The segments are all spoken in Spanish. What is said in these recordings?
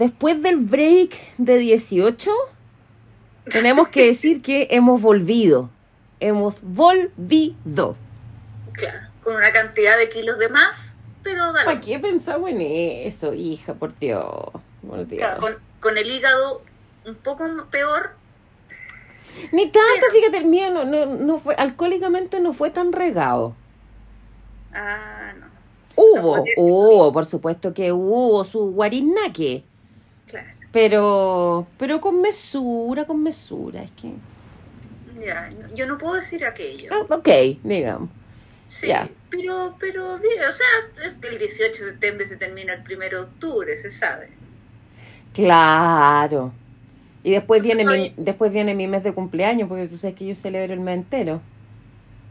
después del break de 18, tenemos que decir que hemos volvido. Hemos volvido. Claro, con una cantidad de kilos de más, pero dale. ¿Para qué pensamos en eso, hija? Por Dios. Por Dios. Claro, con, con el hígado un poco peor. Ni tanto, Pero- fíjate, el mío no, no, no fue, alcohólicamente no fue tan regado. Ah, no. Hubo, hubo, por supuesto que hubo su guarinaque. Pero, pero con mesura, con mesura, es que... Ya, yo no puedo decir aquello. Ah, ok, digamos. Sí, pero, pero bien, o sea, el 18 de septiembre se termina el 1 de octubre, se sabe. Claro. Y después Entonces, viene, mi, después viene mi mes de cumpleaños, porque tú sabes que yo celebro el mes entero.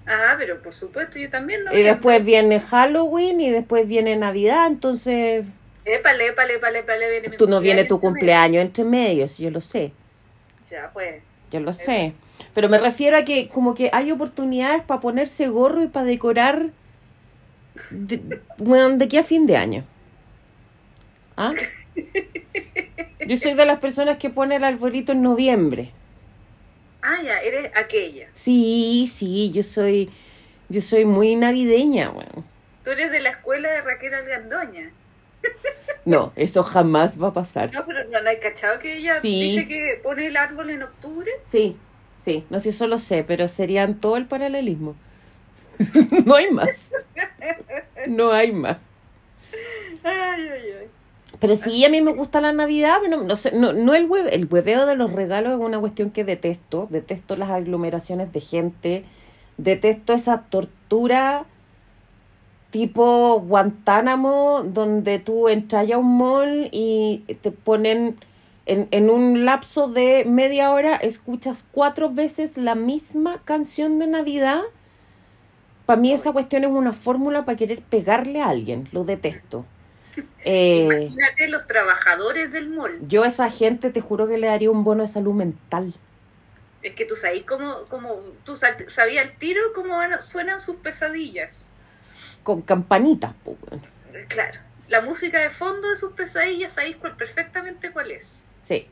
Ah, pero por supuesto, yo también no. Y después viene Halloween y después viene Navidad, entonces Épale, épale, épale, épale, viene mi tú no viene tu cumpleaños entre medios, yo lo sé. Ya, pues. Yo lo sé. Pero me refiero a que como que hay oportunidades para ponerse gorro y para decorar de, bueno, de aquí a fin de año. ¿Ah? Yo soy de las personas que pone el arbolito en noviembre. Ah, ya, eres aquella. Sí, sí, yo soy yo soy muy navideña, bueno. Tú eres de la escuela de Raquel Algandoña. No, eso jamás va a pasar. No, pero no, no hay cachado que ella Sí. dice que pone el árbol en octubre. Sí, sí, no sé si eso lo sé, pero serían todo el paralelismo. no hay más. No hay más. Ay, ay, ay. Pero sí, a mí me gusta la Navidad, pero no, no sé, no, no el hueve, el hueveo de los regalos es una cuestión que detesto, detesto las aglomeraciones de gente, detesto esa tortura tipo Guantánamo, donde tú entras a un mall y te ponen en, en un lapso de media hora, escuchas cuatro veces la misma canción de Navidad. Para mí esa cuestión es una fórmula para querer pegarle a alguien, lo detesto. Eh, Imagínate los trabajadores del mall. yo a esa gente te juro que le daría un bono de salud mental. Es que tú sabes cómo, cómo tú sa- sabías el tiro cómo van- suenan sus pesadillas. Con campanitas, Claro. La música de fondo de sus pesadillas, sabéis cuál, perfectamente cuál es. Sí.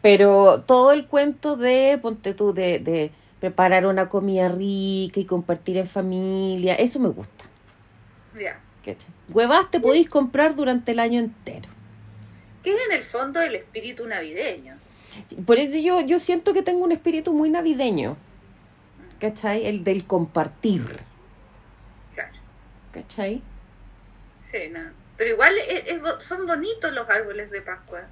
Pero todo el cuento de, ponte tú, de, de preparar una comida rica y compartir en familia, eso me gusta. Ya. ¿cachai? Huevas te podéis comprar durante el año entero. Que es en el fondo el espíritu navideño. Por eso yo, yo siento que tengo un espíritu muy navideño. ¿Cachai? El del compartir. ¿Cachai? Sí, no. Pero igual es- es bo- son bonitos los árboles de Pascua.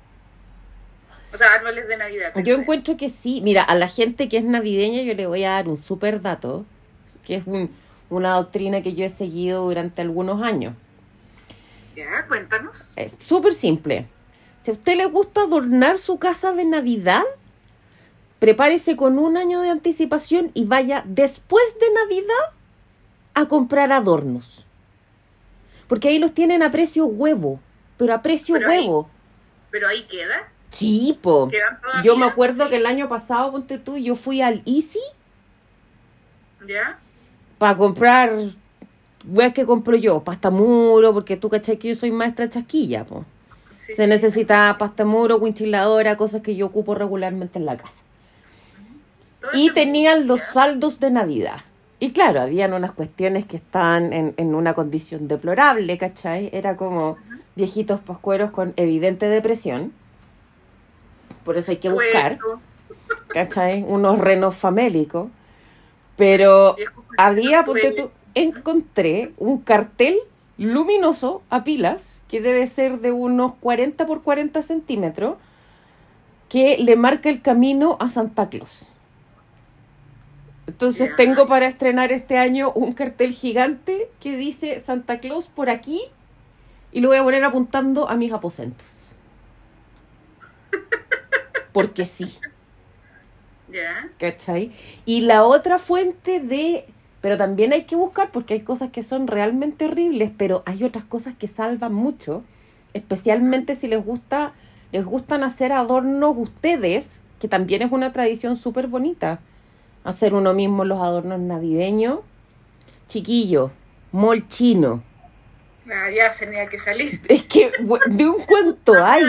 O sea, árboles de Navidad. Yo encuentro que sí. Mira, a la gente que es navideña yo le voy a dar un super dato, que es un- una doctrina que yo he seguido durante algunos años. Ya, cuéntanos. Es súper simple. Si a usted le gusta adornar su casa de Navidad, prepárese con un año de anticipación y vaya después de Navidad a comprar adornos. Porque ahí los tienen a precio huevo, pero a precio Pero ahí- huevo. Pero ahí queda. Sí, po. Yo me acuerdo sí. que el año pasado, ponte tú, yo fui al Easy ¿Ya? para comprar, weas que compro yo, pasta muro, porque tú cachai que yo soy maestra chasquilla, po. Sí, Se sí. necesita pasta muro, winchiladora, cosas que yo ocupo regularmente en la casa. Todo Y ese tenían los saldos de Navidad. Y claro, habían unas cuestiones que estaban en, en una condición deplorable, ¿cachai? Era como viejitos pascueros con evidente depresión. Por eso hay que buscar, ¿cachai? Unos renos famélicos. Pero había, ponte tú, encontré un cartel luminoso a pilas, que debe ser de unos 40 por 40 centímetros, que le marca el camino a Santa Claus. Entonces tengo para estrenar este año un cartel gigante que dice Santa Claus por aquí y lo voy a poner apuntando a mis aposentos. Porque sí. ¿Ya? ¿Cachai? Y la otra fuente de... Pero también hay que buscar porque hay cosas que son realmente horribles, pero hay otras cosas que salvan mucho, especialmente si les gusta, les gustan hacer adornos ustedes, que también es una tradición súper bonita, hacer uno mismo los adornos navideños. Chiquillo, mol chino. Ah, ya tenía que salir. Es que de un cuento hay.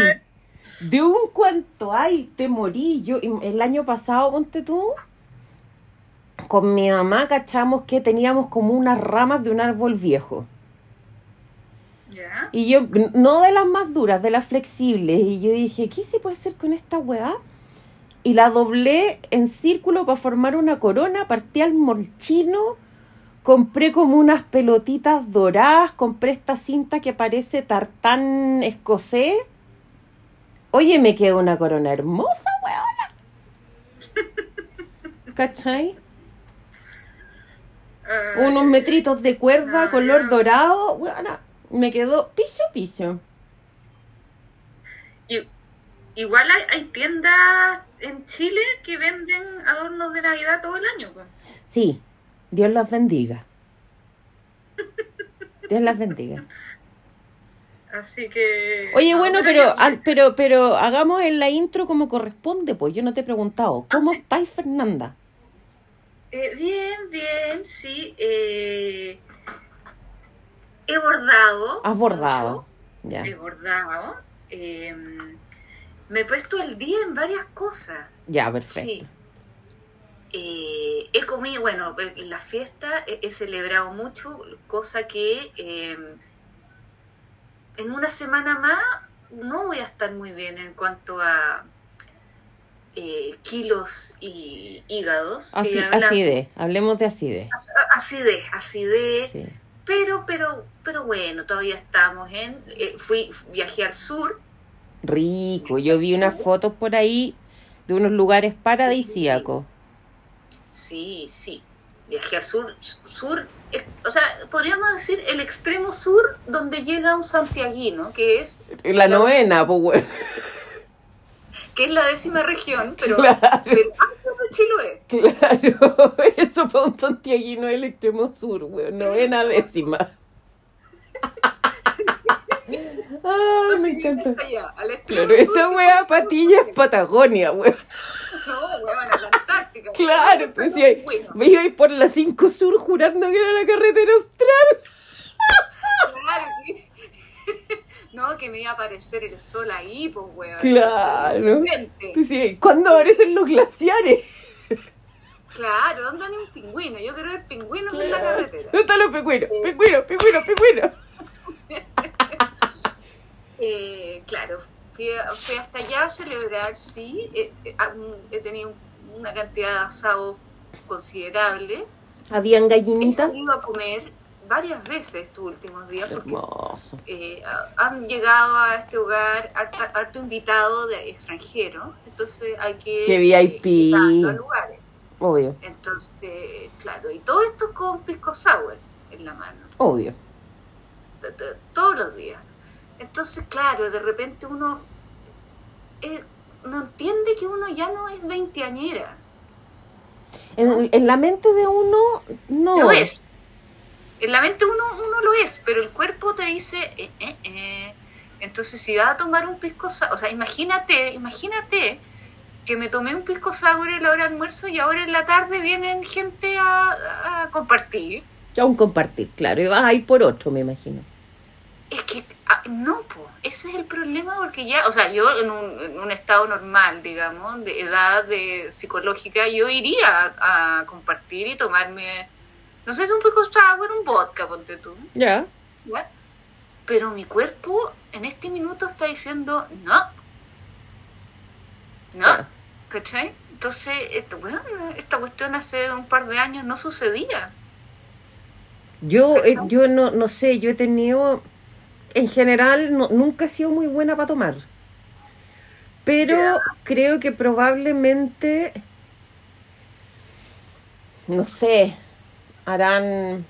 De un cuanto hay, te morí. Yo, el año pasado, ponte tú, con mi mamá cachamos que teníamos como unas ramas de un árbol viejo. ¿Ya? Y yo, no de las más duras, de las flexibles. Y yo dije, ¿qué se puede hacer con esta weá? Y la doblé en círculo para formar una corona, partí al molchino, compré como unas pelotitas doradas, compré esta cinta que parece tartán escocés. Oye, me quedó una corona hermosa, weona. ¿Cachai? Unos metritos de cuerda, color dorado, weona. Me quedó piso piso. Igual hay, hay tiendas en Chile que venden adornos de Navidad todo el año. pues. Sí, Dios las bendiga. Dios las bendiga. Así que. Oye, bueno, pero, al- pero, pero hagamos en la intro como corresponde, pues yo no te he preguntado. ¿Cómo Ah, sí. estáis, Fernanda? Eh, bien, bien, sí. eh, he bordado. Has bordado. mucho, Ya, He bordado. eh, me he puesto el día en varias cosas. ya, Sí. perfecto. Eh, he comido, bueno, en la fiesta he, he celebrado mucho, cosa que eh, en una semana más no voy a estar muy bien en cuanto a eh, kilos y hígados. Así, hablemos de acidez. As- Acidez, acidez, Sí. pero, pero, pero bueno, todavía estamos en, eh, fui, viajé al sur, Rico, yo vi unas fotos por ahí de unos lugares paradisíacos. Sí, sí. Viajé al sur, sur, es- o sea, podríamos decir el extremo sur donde llega un santiaguino, que es, La novena, pues, bueno. que es la décima región, pero, Claro. pero antes de Chiloé. Claro, eso para un santiaguino del extremo sur, weón, novena décima. Ah, me encanta. allá, al Claro, esa wea patilla es Patagonia, weón. No, weón, a la Antártica. Claro, pues sí, bueno. me iba a ir por la 5 Sur jurando que era la carretera austral. Claro, No, que me iba a aparecer el sol ahí, pues, weón. Claro. Pues sí, ¿Cuándo aparecen los glaciares? Claro, ¿dónde hay un pingüino? Yo quiero ver pingüinos en la carretera. ¿Dónde están los pingüinos? Pingüinos, pingüinos, pingüinos. Eh, claro, fui, fui hasta allá a celebrar, sí. eh, eh, he tenido una cantidad de asados considerable. ¿Habían He gallinitas? salido a comer varias veces estos últimos días porque eh, ha- han llegado a este hogar harta- harto invitado de extranjero, entonces hay que Qué VIP. a lugares. Obvio, Entonces, claro, y todo esto con pisco sour en la mano. obvio. todos los días. Entonces, claro, de repente uno eh, no entiende que uno ya no es veinteañera. En, en la mente de uno, no. Lo es. En la mente uno, uno lo es, pero el cuerpo te dice, eh, eh, entonces si vas a tomar un pisco sour, o sea, imagínate, imagínate que me tomé un pisco sour en la hora de almuerzo y ahora en la tarde vienen gente a, a compartir. Ya un compartir, claro. Y vas a ir por otro, me imagino. Es que ah, no, po, ese es el problema porque ya, o sea, yo en un, en un estado normal, digamos, de edad de psicológica, yo iría a, a compartir y tomarme, no sé, si un poco sour, un vodka, ponte tú, Ya. ¿ya? Pero mi cuerpo en este minuto está diciendo no, no. ¿cachai? Entonces, esto, bueno, esta cuestión hace un par de años no sucedía. Yo, eh, yo no, no sé, yo he tenido, en general, no- nunca he sido muy buena para tomar. Pero creo que probablemente, no sé, harán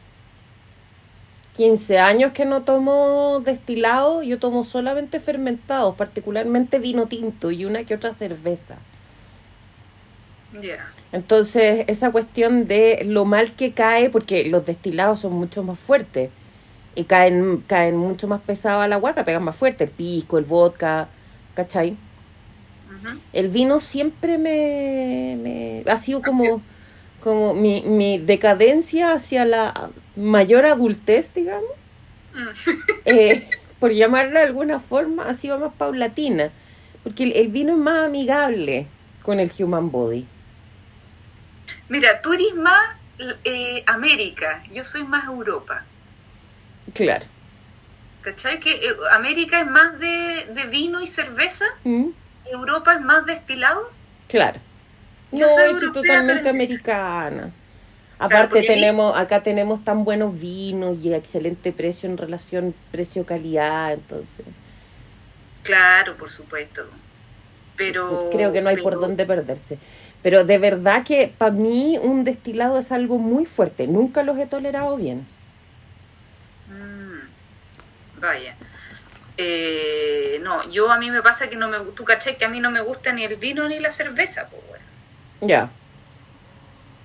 15 años que no tomo destilado, yo tomo solamente fermentados, particularmente vino tinto y una que otra cerveza. Ya. Entonces, esa cuestión de lo mal que cae, porque los destilados son mucho más fuertes y caen, caen mucho más pesados a la guata, pegan más fuerte, el pisco, el vodka, ¿cachai? El vino siempre me, me ha sido como, como mi, mi decadencia hacia la mayor adultez, digamos, Mm. eh, por llamarla de alguna forma, ha sido más paulatina. Porque el, el vino es más amigable con el human body. Mira, tú eres más eh, América, yo soy más Europa. Claro. ¿Cachai? Que eh, América es más de, de vino y cerveza, ¿Mm? Europa es más destilado. Claro. Yo no, soy totalmente pero- americana. Aparte mí- tenemos, acá tenemos tan buenos vinos y excelente precio en relación precio-calidad, entonces Claro, por supuesto. Pero creo que no hay por dónde perderse. Pero de verdad que para mí un destilado es algo muy fuerte. Nunca los he tolerado bien. Mm, vaya. Eh, no, yo a mí me pasa que no me tú caché que a mí no me gusta ni el vino ni la cerveza, pues bueno. Ya.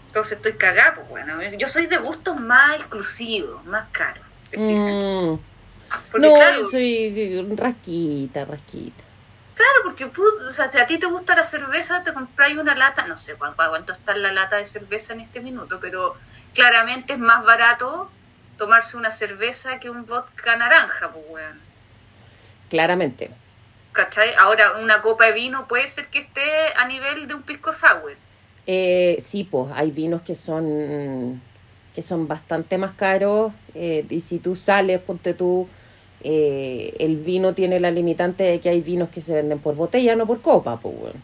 Entonces estoy cagada, pues bueno. Yo soy de gustos más exclusivos, más caros. ¿te fijas? Mm. Porque No, claro, yo soy rasquita, rasquita. claro, porque o sea, si a ti te gusta la cerveza, te compráis una lata, no sé cuánto, cuánto está la lata de cerveza en este minuto, pero claramente es más barato tomarse una cerveza que un vodka naranja, pues bueno. Claramente. ¿Cachai? Ahora, una copa de vino puede ser que esté a nivel de un pisco sour. Eh, sí, pues hay vinos que son que son bastante más caros eh, y si tú sales, ponte tú, eh, el vino tiene la limitante de que hay vinos que se venden por botella, no por copa, pues bueno.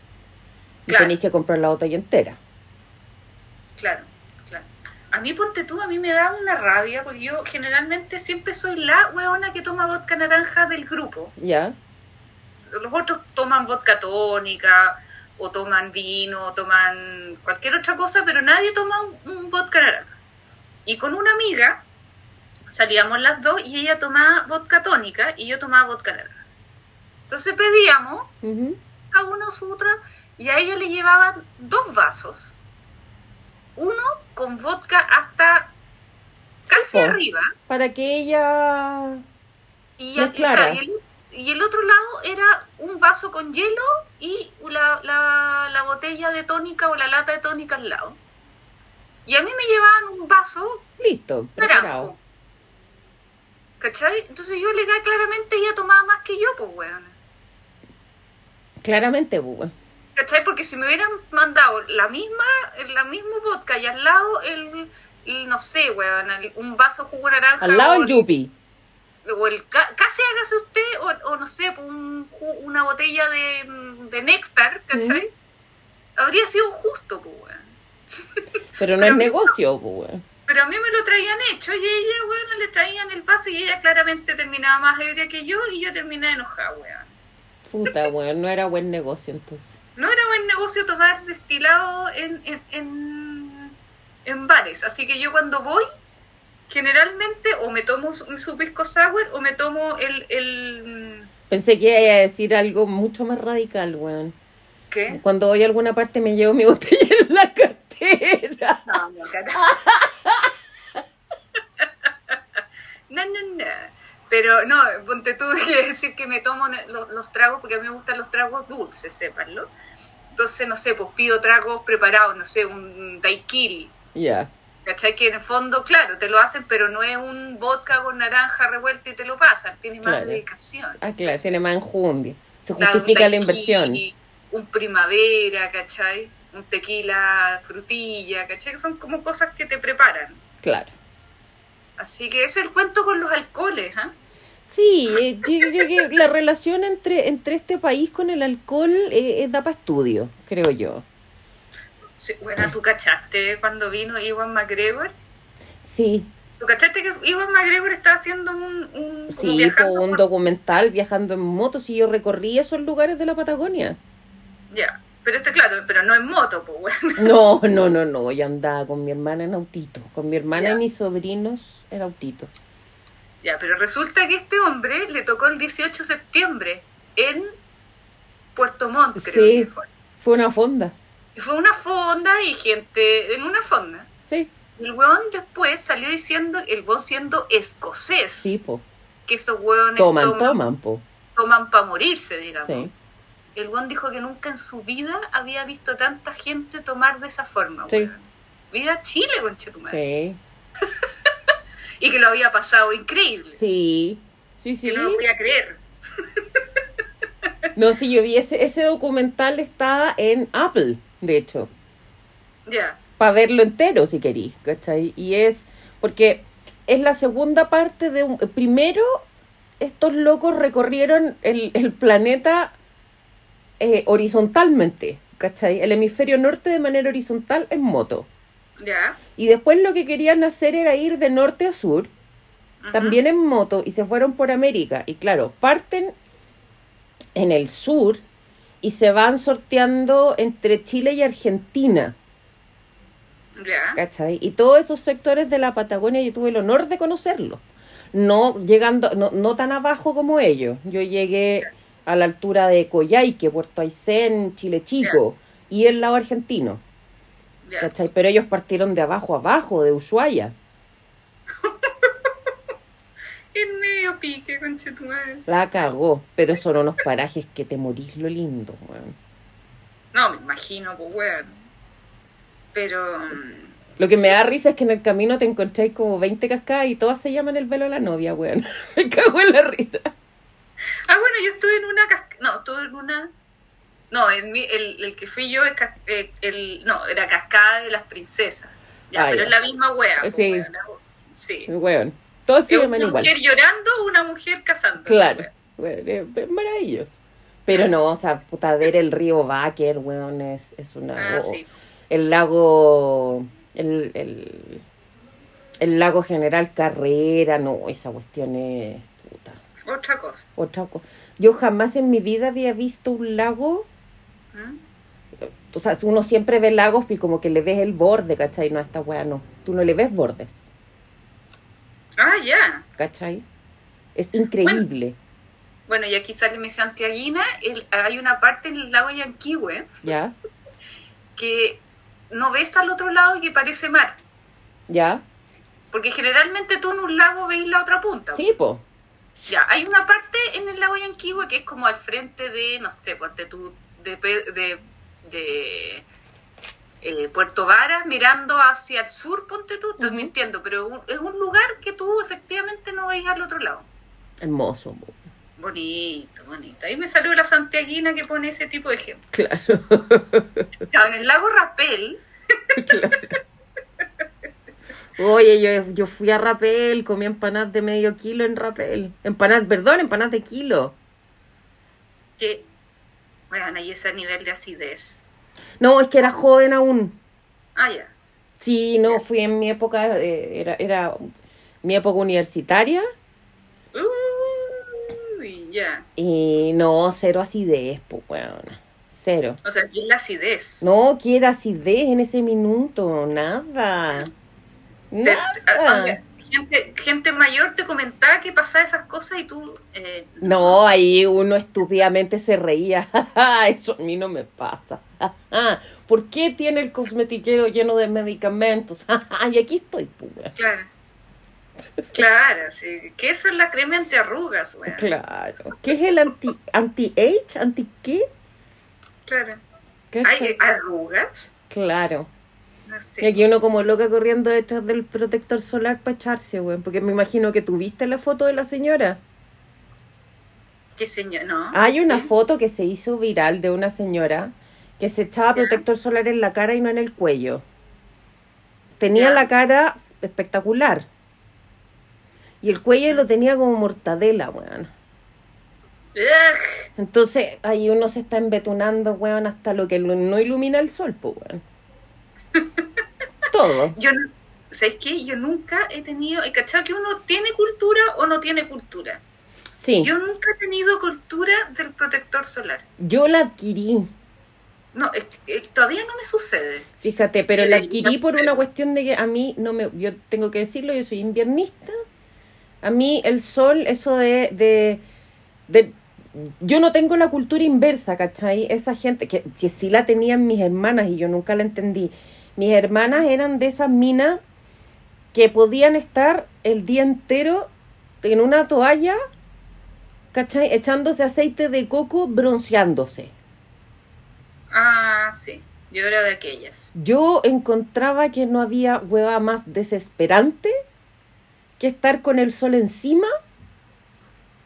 Y Claro. tenéis que comprar la botella entera. Claro. A mí, ponte tú, a mí me da una rabia, porque yo generalmente siempre soy la weona que toma vodka naranja del grupo. ¿Ya? Los otros toman vodka tónica, o toman vino, o toman cualquier otra cosa, pero nadie toma un, un vodka naranja. Y con una amiga salíamos las dos y ella tomaba vodka tónica y yo tomaba vodka naranja. Entonces pedíamos a uno su otra y a ella le llevaban dos vasos. Uno con vodka hasta casi arriba Para que ella... y, Mezclara. y el, y el otro lado era un vaso con hielo y la, la, la botella de tónica o la lata de tónica al lado. Y a mí me llevaban un vaso Listo, preparado. ¿Cachai? Entonces yo le claramente ella tomaba más que yo, pues weón. Claramente, pues bueno. ¿Cachai? Porque si me hubieran mandado la misma, la mismo vodka y al lado el, el, no sé, weón, el- un vaso jugo naranja. Al lado el yupi. o el ca- casi hágase usted, o, o no sé, un una botella de, de néctar, ¿cachai? Habría sido justo, pues, weón. Pero no Pero es negocio, pues bueno. Pero a mí me lo traían hecho y ella, weón, le traían el vaso y ella claramente terminaba más ebria que yo y yo terminaba enojada, weón. Puta, weón, no era buen negocio entonces. No era buen negocio tomar destilado en, en, en, en bares. Así que yo cuando voy, generalmente o me tomo su, su pisco sour o me tomo el... el Pensé que iba a decir algo mucho más radical, weón. ¿Qué? Cuando voy a alguna parte me llevo mi botella en la cartera. No, no, carajo. no, no, no. Pero no, ponte tú que decir que me tomo los, los tragos porque a mí me gustan los tragos dulces, sépanlo. Entonces, no sé, pues pido tragos preparados, no sé, un daiquiri. Ya, ¿Cachai? Que en el fondo, claro, te lo hacen, pero no es un vodka con naranja revuelta y te lo pasan. Tiene más dedicación. ah, claro, tiene más enjundia. Se Claro, justifica la inversión. Un primavera, ¿cachai? Un tequila frutilla, ¿cachai? Que son como cosas que te preparan. Claro. Así que ese es el cuento con los alcoholes, ¿ah? Sí, eh, yo creo que la relación entre, entre este país con el alcohol eh, eh, da para estudio, creo yo. Sí, bueno, ¿tú cachaste cuando vino Iwan McGregor? Sí, ¿Tú cachaste que Iwan McGregor estaba haciendo un... un sí, viajando un por- documental viajando en moto, si yo recorrí esos lugares de la Patagonia. Ya, pero este, claro, pero no en moto, pues, bueno. No, no, no, no, yo andaba con mi hermana en autito, con mi hermana y mis sobrinos en autito. Ya, pero resulta que este hombre le tocó el 18 de septiembre en Puerto Montt, creo Sí. que fue. Fue una fonda, Y fue una fonda y gente en una fonda. sí, El weón después salió diciendo, el weón siendo escocés, sí, po. que esos weones Toman, toman, toman, po. toman para morirse, digamos. Sí. El weón dijo que nunca en su vida había visto tanta gente tomar de esa forma, Sí. weón. Vida Chile, conchetumadre. Sí, Y que lo había pasado increíble. sí, sí, sí. Que no lo podía creer. No, sí, yo vi ese, ese documental está en Apple, de hecho. Ya. Para verlo entero, si querís, ¿cachai? Y es porque es la segunda parte de un... Primero, estos locos recorrieron el, el planeta eh, horizontalmente, ¿cachai? El hemisferio norte de manera horizontal en moto. Y después lo que querían hacer era ir de norte a sur, también en moto, y se fueron por América. Y claro, parten en el sur y se van sorteando entre Chile y Argentina. ¿cachai? Y todos esos sectores de la Patagonia yo tuve el honor de conocerlos. No llegando, no, no tan abajo como ellos. Yo llegué a la altura de Coyhaique, Puerto Aysén, Chile Chico, y el lado argentino. ¿Cachai? Pero ellos partieron de abajo a abajo, de Ushuaia. Es medio pique, conchetumadre. La cagó. Pero son unos parajes que te morís lo lindo, weón. No, me imagino, pues, weón. Pero. mm, Lo que me da risa es que en el camino te encontráis como 20 cascadas y todas se llaman el velo de la novia, weón. Me cago en la risa. Ah, bueno, yo estuve en una cascada. No, estuve en una. No, mi- el, el que fui yo es eh, el, no, era Cascada de las Princesas. Ya, Ah, pero ya. es la misma wea. pues, Sí. weón, la- Sí. Weón. Todos se llaman una igual. mujer llorando o una mujer casando. Claro. Weón, es, maravilloso. Pero no, o sea, puta, ver el río Baker, weón, es, es una... Ah, o- sí. El lago... El, el, el lago General Carrera, no, esa cuestión es... Puta. Otra cosa. Otra cosa. Yo jamás en mi vida había visto un lago. O sea, uno siempre ve lagos y como que le ves el borde, ¿cachai? No, a esta weá no. Tú no le ves bordes, Ah, ya. ¿cachai? Es increíble, Bueno, y aquí sale mi Santiaguina. El, hay una parte en el lago Yanquihue ¿ya? que no ves al otro lado y que parece mar. ¿Ya? Porque generalmente tú en un lago veis la otra punta. Sí, po. Ya, hay una parte en el lago Yanquihue que es como al frente de, no sé, ponte tú, de, de, de eh, Puerto Varas mirando hacia el sur, ponte tú, estoy Ujú. mintiendo, pero un- es un lugar que tú efectivamente no veis al otro lado. Hermoso. Bonito, bonito. Ahí me salió la santiaguina que pone ese tipo de ejemplo. Claro, en el lago Rapel, claro. Oye, yo, yo fui a Rapel, comí empanadas de medio kilo en Rapel. Empanadas, perdón, empanadas de kilo. que, bueno, ahí ese nivel de acidez. No, es que era joven aún. Ah, ya. Sí, no, fui en mi época, eh, era, era mi época universitaria. Uy, ya. Y no, cero acidez, pues, weón. Cero. O sea, aquí es la acidez. No quiero acidez en ese minuto, nada. Nada. Gente, gente mayor te comentaba que pasaba esas cosas y tú... eh, No, ahí uno estúpidamente se reía. Eso a mí no me pasa. ¿Por qué tiene el cosmetiquero lleno de medicamentos? Y aquí estoy, pues, weón. Claro. Claro, sí. Eso es la crema antiarrugas, weón. Claro. ¿Qué es el anti anti-age? ¿Anti qué? Claro. ¿Qué ¿Hay arrugas? Claro. Y aquí uno como loca corriendo detrás del protector solar para echarse, weón. Porque me imagino que tuviste la foto de la señora. ¿Qué señor? No. Hay una foto que se hizo viral de una señora que se echaba protector solar en la cara y no en el cuello. Tenía la cara espectacular. Y el cuello lo tenía como mortadela, weón. Entonces ahí uno se está embetunando, weón, hasta lo que no ilumina el sol, pues, weón. Todo. Yo, ¿sabes qué? Yo nunca he tenido... ¿He cachado que uno tiene cultura o no tiene cultura? Sí, Yo nunca he tenido cultura del protector solar. yo la adquirí. No, es eh, todavía no me sucede. Fíjate, pero la adquirí por una cuestión de que a mí no me, yo tengo que decirlo, yo soy inviernista. A mí el sol, eso de, de, de- yo no tengo la cultura inversa, ¿cachai? Esa gente que, que sí la tenían mis hermanas y yo nunca la entendí. Mis hermanas eran de esas minas que podían estar el día entero en una toalla, ¿cachai? Echándose aceite de coco, bronceándose. Ah, sí. Yo era de aquellas. Yo encontraba que no había hueva más desesperante que estar con el sol encima,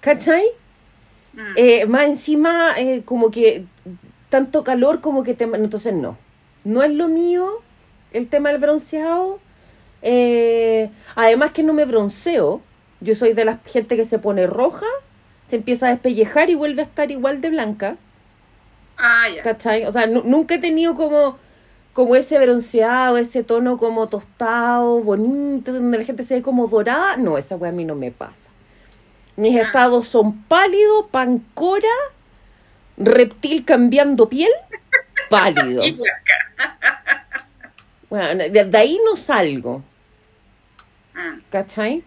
¿cachai? Mm. Eh, más encima, eh, como que tanto calor como que te... Entonces no, no es lo mío el tema del bronceado. Eh, además que no me bronceo, yo soy de la gente que se pone roja, se empieza a despellejar y vuelve a estar igual de blanca. Ah, ya. ¿Cachai? O sea, nu- nunca he tenido como, como ese bronceado, ese tono como tostado, bonito, donde la gente se ve como dorada. No, esa wea a mí no me pasa. Mis Ah. estados son pálido, pancora, reptil cambiando piel, pálido. Bueno, de, ahí no salgo, Mm. ¿cachai?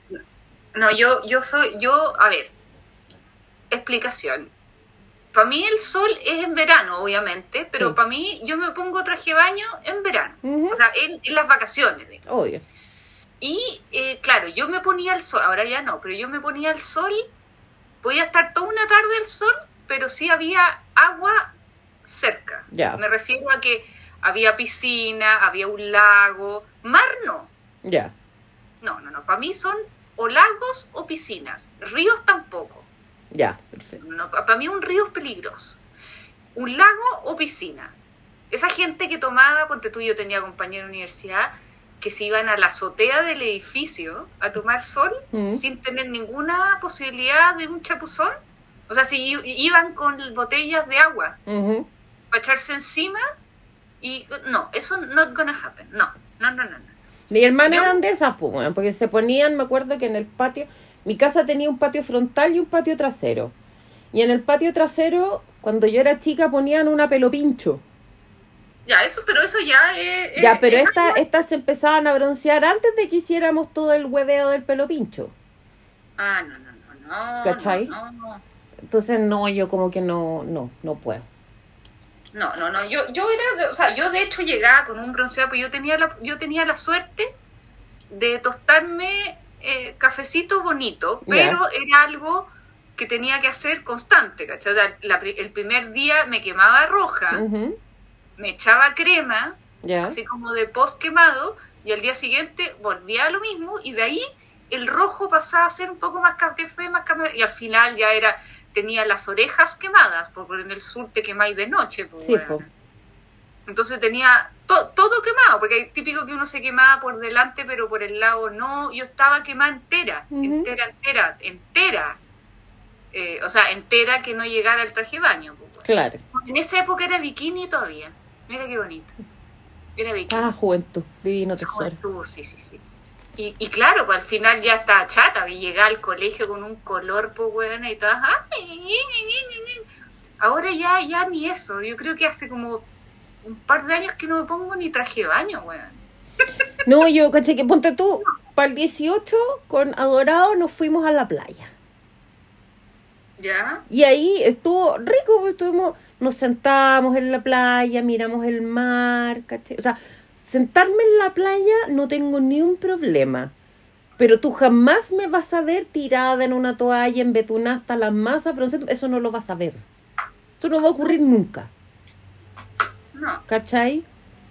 No, yo, yo soy, yo, a ver, explicación. Para mí el sol es en verano, obviamente, pero Sí. para mí yo me pongo traje de baño en verano, o sea, en, en las vacaciones. Obvio. Y eh, claro, yo me ponía el sol, ahora ya no, pero yo me ponía el sol, podía estar toda una tarde el sol, pero sí había agua cerca. Ya. Me refiero a que había piscina, había un lago, mar no. Ya. No, no, no, para mí son o lagos o piscinas, ríos tampoco. Ya, perfecto. No, para mí un río es peligroso. Un lago o piscina. Esa gente que tomaba, ponte tú, yo tenía compañero de universidad, que se iban a la azotea del edificio a tomar sol Mm. sin tener ninguna posibilidad de un chapuzón. O sea, si iban con botellas de agua para echarse encima y no, eso not gonna happen. No, no, no, no. no. Yo- eran de esas, pues, porque se ponían, me acuerdo que en el patio, mi casa tenía un patio frontal y un patio trasero. Y en el patio trasero, cuando yo era chica, ponían una pelo pincho. Ya, eso, pero eso ya es... Ya, pero es estas estas se empezaban a broncear antes de que hiciéramos todo el hueveo del pelo pincho. Ah, no, no, no, no. ¿Cachai? No, no, Entonces, no, yo como que no, no, no puedo. No, no, no. Yo, yo era, de- o sea, yo de hecho llegaba con un bronceado, pero yo tenía la, yo tenía la suerte de tostarme eh, cafecito bonito, pero era algo que tenía que hacer constante, ¿cachai? O sea, la el primer día me quemaba roja, me echaba crema, así como de post quemado, y al día siguiente volvía a lo mismo, y de ahí el rojo pasaba a ser un poco más café, más café, y al final ya era, tenía las orejas quemadas, porque en el sur te quemáis de noche, pues, Sí, po. Entonces tenía to- todo quemado, porque es típico que uno se quemaba por delante, pero por el lado no. Yo estaba quemada entera, entera, entera, entera. Eh, o sea, entera que no llegara el traje de baño. pues. Claro. En esa época era bikini todavía. Mira qué bonito. Era bikini. Ah, juventud, divino tesoro. Juventud, sí, sí, sí. Y, y claro, pues al final ya estaba chata, que llegaba al colegio con un color, pues, buena y todas. Ahora ya, ya ni eso. Yo creo que hace como un par de años que no me pongo ni traje de baño, weón. No, yo, caché que ponte tú, para el 18, con Adorado nos fuimos a la playa. ¿Ya? Y ahí estuvo rico, porque estuvimos, nos sentamos en la playa, miramos el mar, ¿cachai? O sea, sentarme en la playa no tengo ni un problema. Pero tú jamás me vas a ver tirada en una toalla, embetunada hasta las masas, bronceada, eso no lo vas a ver. Eso no va a ocurrir nunca, No. ¿cachai?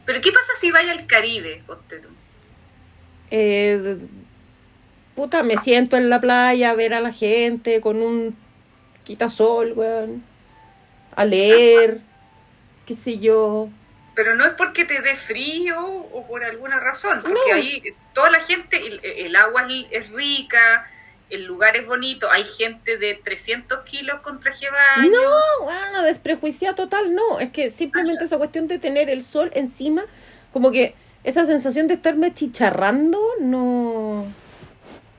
Pero ¿qué pasa si vaya al Caribe, ponte tú? Eh, puta, me siento en la playa a ver a la gente con un quitasol, weón. A leer, qué sé yo. Pero no es porque te dé frío o por alguna razón, porque No. ahí toda la gente, el, el agua es, rica, el lugar es bonito, hay gente de 300 kilos con traje baño. No, bueno, desprejuiciada total, no. Es que simplemente esa cuestión de tener el sol encima, como que esa sensación de estarme chicharrando, no.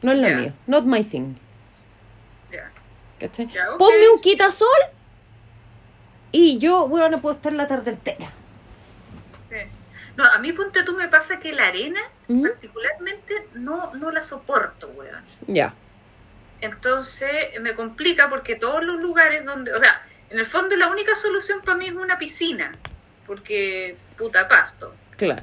No es la Ya. mía. Not my thing. Ya. ¿Cachai? Ponme un quitasol y yo, bueno, no puedo estar la tarde entera. No, a mí ponte tú me pasa que la arena ¿Mm? particularmente no, no la soporto, weón. Ya. Entonces me complica porque todos los lugares donde, o sea, en el fondo la única solución para mí es una piscina, porque puta pasto. Claro.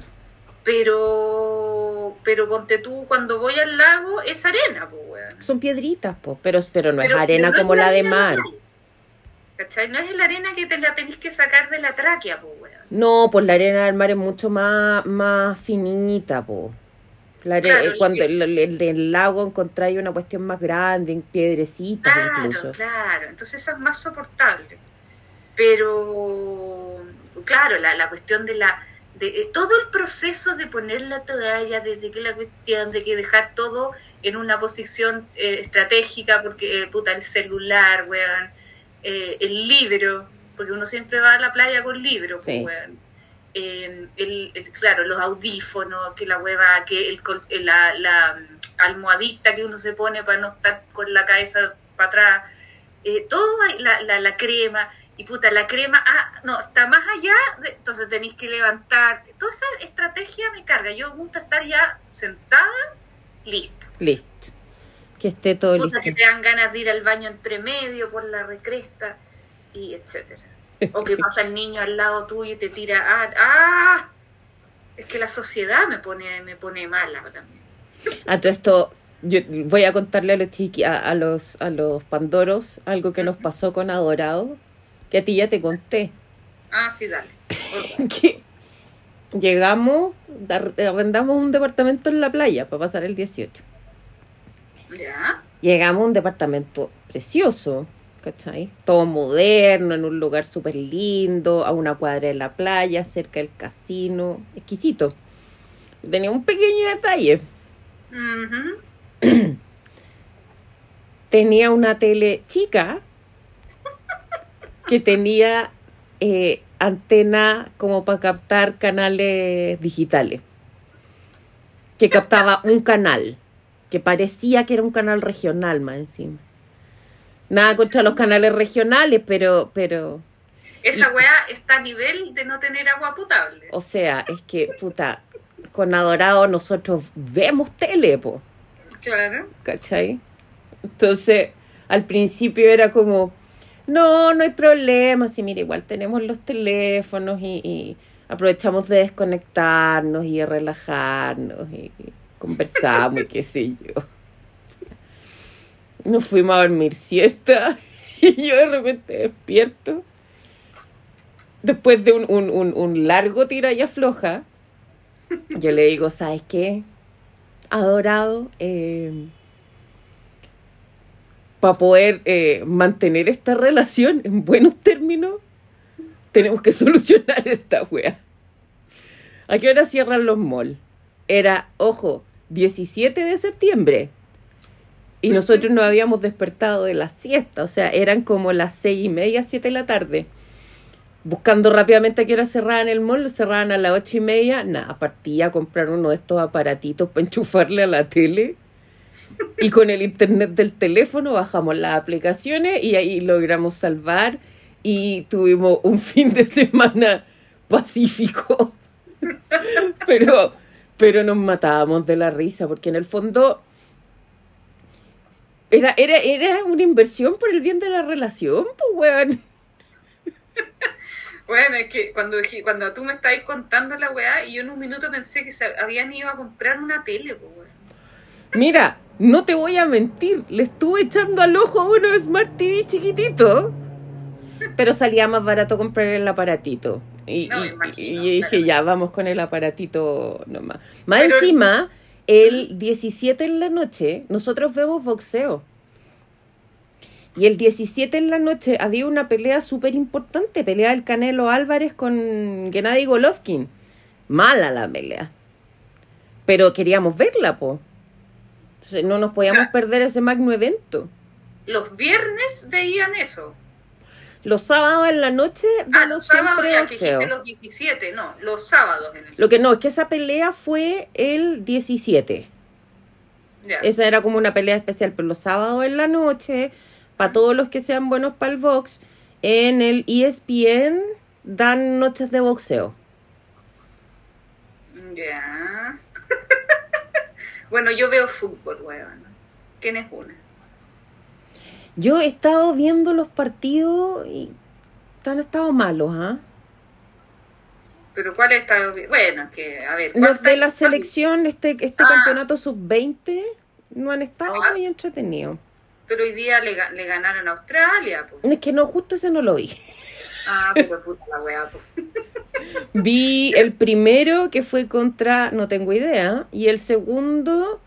Pero, pero ponte tú, cuando voy al lago es arena, pues, weón. Son piedritas, po, pero, pero no Pero- es arena no como es la de arena mar. ¿Cachai? No es la arena que te la tenés que sacar de la tráquea, pues, weón. No, pues la arena del mar es mucho más, más finita, po. Claro, cuando el- el, el- el lago encontráis una cuestión más grande, en piedrecitas Claro, incluso. claro. Entonces esa es más soportable. Pero, claro, la, la cuestión de la... De, eh, todo el proceso de poner la toalla, desde que la cuestión de que dejar todo en una posición eh, estratégica, porque, eh, puta, el celular, weón, eh, el libro, porque uno siempre va a la playa con libro, pues. Eh, el, el- claro, los audífonos, que la hueva, que el, eh, la, la mm, almohadita que uno se pone para no estar con la cabeza para atrás, eh, todo, la, la, la crema, y puta, la crema, ah, no, está más allá, de- entonces tenéis que levantar, toda esa estrategia me carga, yo gusta estar ya sentada, lista. Listo. Que esté todo Puta, listo. que te dan ganas de ir al baño entre medio por la recresta, y etcétera. O que pasa el niño al lado tuyo y te tira, ah, ah, es que la sociedad me pone, me pone mala también. A todo esto, yo voy a contarle a los chiqui, a, a los, a los pandoros algo que nos pasó con Adorado, que a ti ya te conté. Ah, sí, dale. que llegamos, ar- arrendamos un departamento en la playa para pasar el 18. Ya, Llegamos a un departamento precioso, ¿cachai? Todo moderno, en un lugar súper lindo, a una cuadra de la playa, cerca del casino, exquisito. Tenía un pequeño detalle. Tenía una tele chica que tenía eh, antena como para captar canales digitales. Que captaba un canal, que parecía que era un canal regional más encima. Nada contra los canales regionales, pero, pero, Esa weá está a nivel de no tener agua potable. o sea, es que, puta, con Adorado nosotros vemos tele, po. Claro. ¿cachai? Entonces, al principio era como, no, no hay problema, si mira, igual tenemos los teléfonos y, y aprovechamos de desconectarnos y de relajarnos y, y conversamos y qué sé yo. Nos fuimos a dormir siesta y yo de repente despierto. Después de un, un, un, un largo tira y afloja, yo le digo, ¿sabes qué? Adorado, eh, para poder eh, mantener esta relación en buenos términos, tenemos que solucionar esta wea. ¿A qué hora cierran los malls? Era, ojo, 17 de septiembre. Y nosotros nos habíamos despertado de la siesta, o sea, eran como las seis y media, siete de la tarde. Buscando rápidamente a qué hora cerraban el mall, cerraban a las ocho y media. Nada, partía a comprar uno de estos aparatitos para enchufarle a la tele. Y con el internet del teléfono bajamos las aplicaciones y ahí logramos salvar. Y tuvimos un fin de semana pacífico. Pero, pero nos matábamos de la risa, porque en el fondo era, era, era una inversión por el bien de la relación, pues, weón. Bueno, es que cuando, cuando tú me estabas contando la weá, y yo en un minuto pensé que se habían ido a comprar una tele, pues, weón. Mira, no te voy a mentir, le estuve echando al ojo a uno Smart TV chiquitito, pero salía más barato comprar el aparatito. Y, No, y- imagino, y dije, ya, vamos con el aparatito nomás. Más Pero- encima, el 17 en la noche, nosotros vemos boxeo. Y el 17 en la noche había una pelea súper importante, pelea del Canelo Álvarez con Gennady Golovkin. Mala la pelea. Pero queríamos verla, po. Entonces no nos podíamos O sea- perder ese magno evento. Los viernes veían eso. Los sábados en la noche Ah, los sábados siempre ya que boxeo. los 17, no, los sábados en el Lo que no, es que esa pelea fue el 17. Ya. Esa era como una pelea especial, pero los sábados en la noche, para todos los que sean buenos para el box, en el ESPN dan noches de boxeo. Ya. bueno, yo veo fútbol, weón. ¿Quién es una? Yo he estado viendo los partidos y han estado malos, ¿ah? Pero ¿cuál está? Bueno, es que, a ver. Los ¿cuál de la selección, este, este Ah. campeonato sub-20, no han estado Ah. muy entretenidos. Pero hoy día le, ga- le ganaron a Australia, po. Es que no, justo ese no lo vi. Ah, pero puta la weá, po. Vi el primero que fue contra, no tengo idea, y el segundo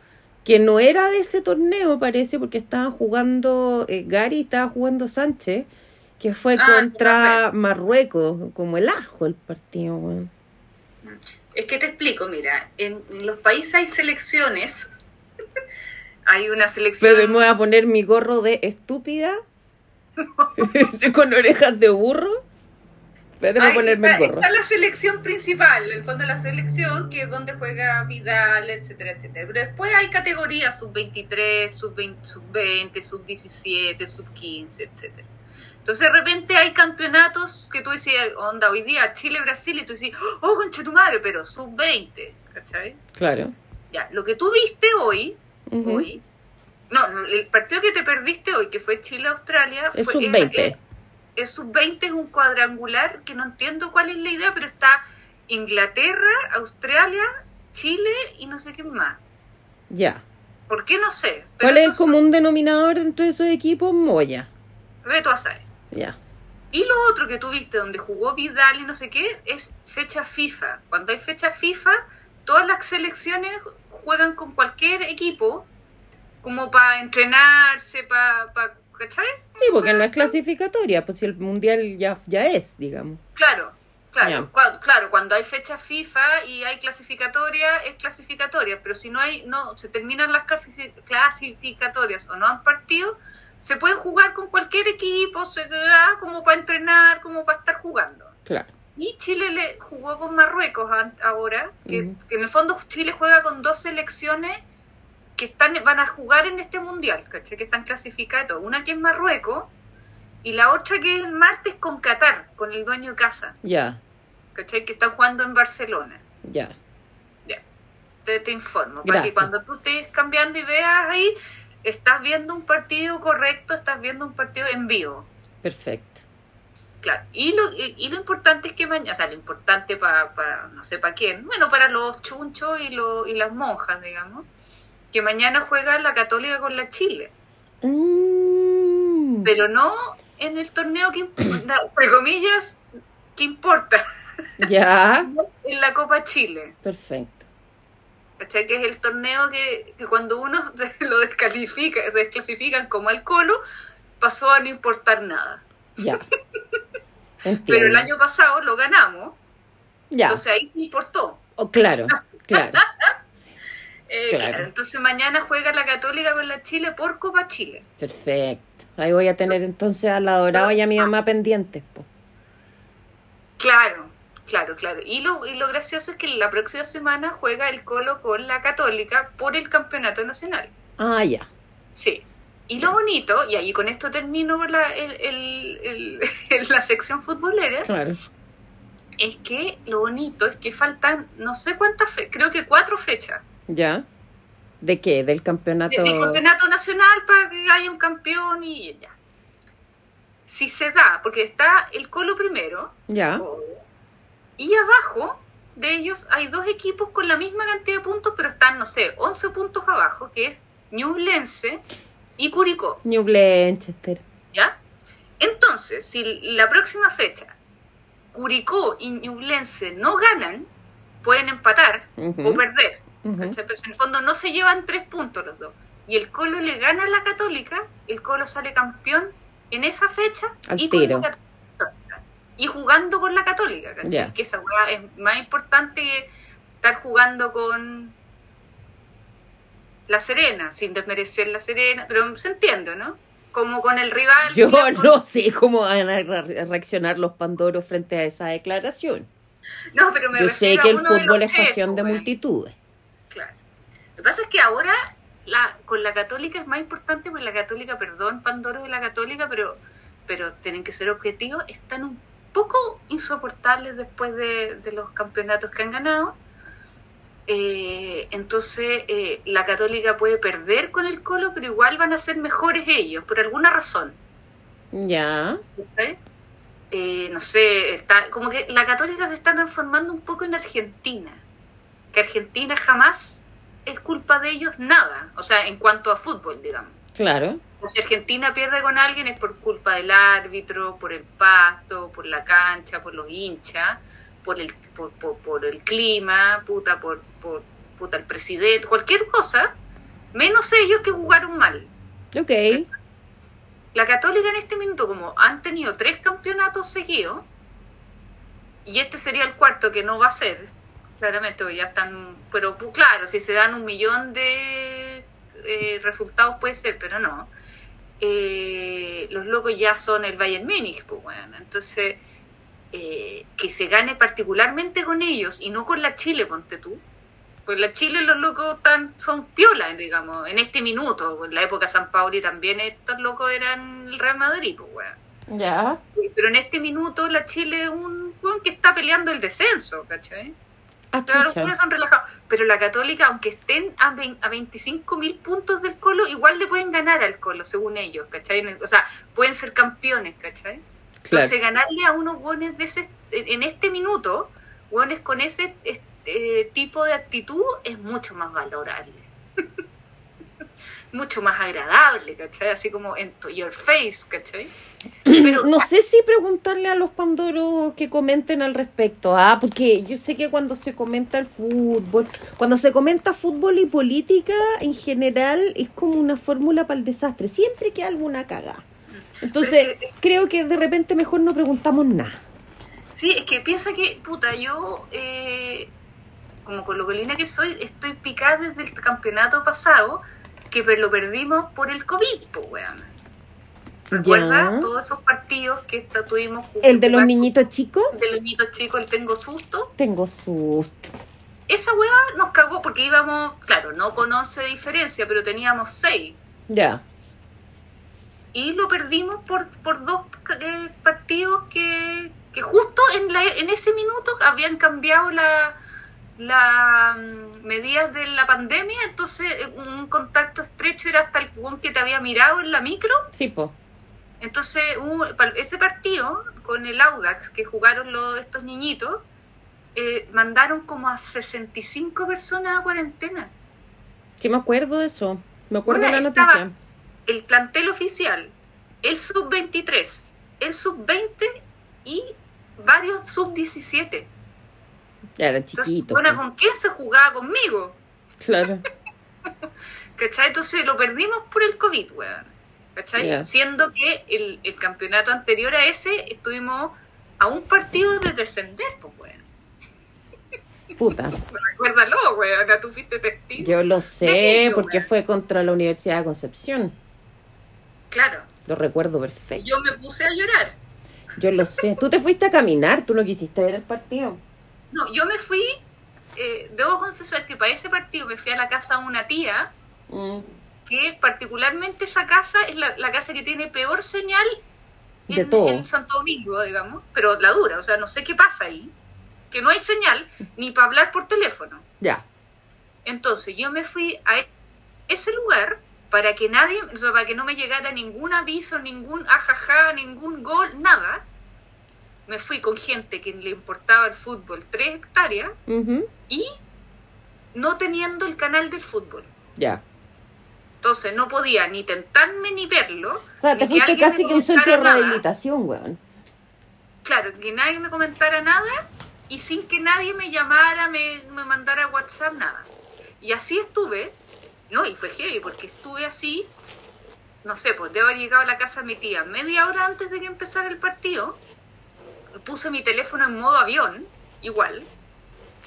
que no era de ese torneo, parece, porque estaban jugando eh, Gary estaba jugando Sánchez, que fue Ah, contra Marruecos, como el ajo el partido. Es que te explico, mira, en, en los países hay selecciones. hay una selección. Pero me voy a poner mi gorro de estúpida, con orejas de burro. Ahí ponerme el está, gorro. está la selección principal, el fondo de la selección, que es donde juega Vidal, etcétera, etcétera. Pero después hay categorías sub-23, sub-20, sub-20, sub-17, sub-15, etcétera. Entonces de repente hay campeonatos que tú decías, onda, hoy día Chile-Brasil, y tú decís, oh, concha tu madre, pero sub-20, ¿cachai? Claro. Ya, lo que tú viste hoy, Ujú. hoy, no, el partido que te perdiste hoy, que fue Chile-Australia, Es fue- sub-20. Es- es sub-20 es un cuadrangular que no entiendo cuál es la idea, pero está Inglaterra, Australia, Chile y no sé qué más. Ya. ¿Por qué no sé? Pero ¿Cuál es el son- común denominador dentro de esos equipos? Moya. Ve tú a saber. Ya. Y lo otro que tuviste donde jugó Vidal y no sé qué es fecha FIFA. Cuando hay fecha FIFA, todas las selecciones juegan con cualquier equipo como para entrenarse, para... Pa, ¿Cachai? Sí, porque no es clasificatoria, pues si el mundial ya, ya es, digamos. Claro, claro, claro, cuando hay fecha FIFA y hay clasificatoria, es clasificatoria, pero si no hay, no, se terminan las clasi- clasificatorias o no han partido, se pueden jugar con cualquier equipo, se da como para entrenar, como para estar jugando. Claro. Y Chile le jugó con Marruecos ahora, que en el fondo Chile juega con dos selecciones que están van a jugar en este mundial, ¿cachai? Que están todo. Una que es Marruecos y la otra que es el martes con Qatar, con el dueño de casa, Ya, ¿cachai? Que están jugando en Barcelona. ya. Te, te informo, para que Gracias. cuando tú estés cambiando y veas ahí, estás viendo un partido correcto, estás viendo un partido en vivo. Perfecto. Claro, y lo, y, y lo importante es que mañana, o sea, lo importante para, no sé para quién, bueno, para los chunchos y, lo, y las monjas, digamos, que mañana juega la Católica con la Chile, Mm, pero no en el torneo que, entre comillas, que importa, Ya, en la Copa Chile, perfecto. ¿cachai? Que es el torneo que, que cuando uno se lo descalifica, se desclasifican como al colo, pasó a no importar nada. Ya. Entiendo. Pero el año pasado lo ganamos, Ya. entonces ahí sí importó. Oh, claro, claro. Eh, Claro. claro, entonces mañana juega la Católica con la Chile por Copa Chile. Perfecto. Ahí voy a tener entonces a la Dorada y a mi mamá pendientes, po. Claro, claro, claro. Y lo, y lo gracioso es que la próxima semana juega el Colo con la Católica por el Campeonato Nacional. Ah, ya. Sí. Y lo bonito, y ahí con esto termino la, el- el- el- la sección futbolera, Claro. es que lo bonito es que faltan no sé cuántas creo que cuatro fechas ¿Ya? ¿De qué? ¿Del de- campeonato? del campeonato nacional para que haya un campeón y ya. Si se da, porque está el Colo primero, Ya. y abajo de ellos hay dos equipos con la misma cantidad de puntos, pero están, no sé, 11 puntos abajo, que es Ñublense y Curicó, New Blanchester. ¿ya? Entonces, si la próxima fecha Curicó y Ñublense no ganan, pueden empatar o perder. Pero en el fondo no se llevan tres puntos los dos. Y el Colo le gana a la Católica, el Colo sale campeón en esa fecha Al y, con tiro. la Católica. y jugando con la Católica. Que esa weá es más importante que estar jugando con la Serena, sin desmerecer la Serena, pero se entiende, ¿no? Como con el rival. Yo no sé cómo van a re- reaccionar los pandoros frente a esa declaración. No, pero me Yo sé que el fútbol es pasión de multitudes. Claro. Lo que pasa es que ahora la, con la católica es más importante, pues la católica, perdón, Pandoro de la católica, pero, pero tienen que ser objetivos, están un poco insoportables después de, de los campeonatos que han ganado. Eh, entonces eh, la católica puede perder con el colo, pero igual van a ser mejores ellos, por alguna razón. Ya. Eh, no sé, está, como que la católica se está transformando un poco en Argentina. Que Argentina jamás es culpa de ellos nada. O sea, en cuanto a fútbol, digamos. Claro. Si Argentina pierde con alguien es por culpa del árbitro, por el pasto, por la cancha, por los hinchas. por el, por, por, por el clima, puta, por, por puta, el presidente, cualquier cosa, menos ellos que jugaron mal. Ok. La Católica en este minuto, como han tenido tres campeonatos seguidos, y este sería el cuarto que no va a ser, claramente, ya están, pero pu- claro, si se dan un millón de eh, resultados puede ser, pero no. Eh, los locos ya son el Bayern Múnich, pues bueno, entonces eh, que se gane particularmente con ellos y no con la Chile, ponte tú. Pues la Chile los locos tan, son piolas, digamos, en este minuto. En la época de San Pauli también estos locos eran el Real Madrid, pues bueno. Ya. Pero en este minuto la Chile es un weón que está peleando el descenso, ¿cachai? Ah, Claro, los son relajados. Pero la Católica, aunque estén a, vein- a 25 mil puntos del Colo, igual le pueden ganar al Colo, según ellos, ¿cachai? O sea, pueden ser campeones, ¿cachai? Claro. Entonces, ganarle a unos buenos de ese, en este minuto, buenos con ese este, tipo de actitud, es mucho más valorable. Mucho más agradable, ¿cachai? Así como en your face, ¿cachai? Pero No sé si preguntarle a los pandoros que comenten al respecto, ah, porque yo sé que cuando se comenta el fútbol, cuando se comenta fútbol y política en general es como una fórmula para el desastre, siempre que alguna caga. Entonces, creo que de repente mejor no preguntamos nada. Sí, es que piensa que, puta, yo, eh, como colocolina que soy, estoy picada desde el campeonato pasado, que lo perdimos por el COVID, pues, weón. ¿Recuerdas todos esos partidos que tuvimos? El de los niñitos chicos, De los niñitos chicos, el tengo susto. tengo susto. Esa weá nos cagó porque íbamos, claro, no con 11 de diferencia, pero teníamos 6. Ya. y lo perdimos por, por dos eh, partidos que, que justo en, la, en ese minuto habían cambiado la, la mm, medidas de la pandemia, entonces eh, un contacto estrecho era hasta el weón que te había mirado en la micro, Sí, po. entonces hubo- ese partido con el Audax que jugaron los, estos niñitos, eh, mandaron como a 65 personas a cuarentena. Sí me acuerdo de eso. Me acuerdo de la noticia. el plantel oficial, el sub-23, el sub-20 y varios sub-17. Ya era Entonces, chiquito. bueno, po. ¿con quién se jugaba conmigo? Claro. ¿Cachai? Entonces lo perdimos por el COVID, weón. ¿Cachai? Ya. Siendo que el, el campeonato anterior a ese estuvimos a un partido de descender, pues, weón. Puta. Recuérdalo, weón, acá tú fuiste testigo. Yo lo sé ello, porque weón. fue contra la Universidad de Concepción. Claro. Lo recuerdo perfecto. yo me puse a llorar. Yo lo sé. Tú te fuiste a caminar, tú no quisiste ver el partido. No, yo me fui, eh, debo confesar que para ese partido me fui a la casa de una tía Mm, que particularmente esa casa es la, la casa que tiene peor señal De en, todo. en Santo Domingo, digamos, pero la dura, o sea, no sé qué pasa ahí, que no hay señal ni para hablar por teléfono. Ya. Entonces yo me fui a ese lugar para que nadie, o sea, para que no me llegara ningún aviso, ningún ajaja, ningún gol, nada. Me fui con gente que le importaba el fútbol tres hectáreas y no teniendo el canal del fútbol. Ya. Entonces no podía ni tentarme ni verlo. O sea, te fuiste casi que un centro de rehabilitación, weón. Claro, que nadie me comentara nada y sin que nadie me llamara, me, me mandara WhatsApp, nada. Y así estuve, no, y fue heavy porque estuve así, no sé, pues debo haber llegado a la casa de mi tía media hora antes de que empezara el partido, puse mi teléfono en modo avión, igual,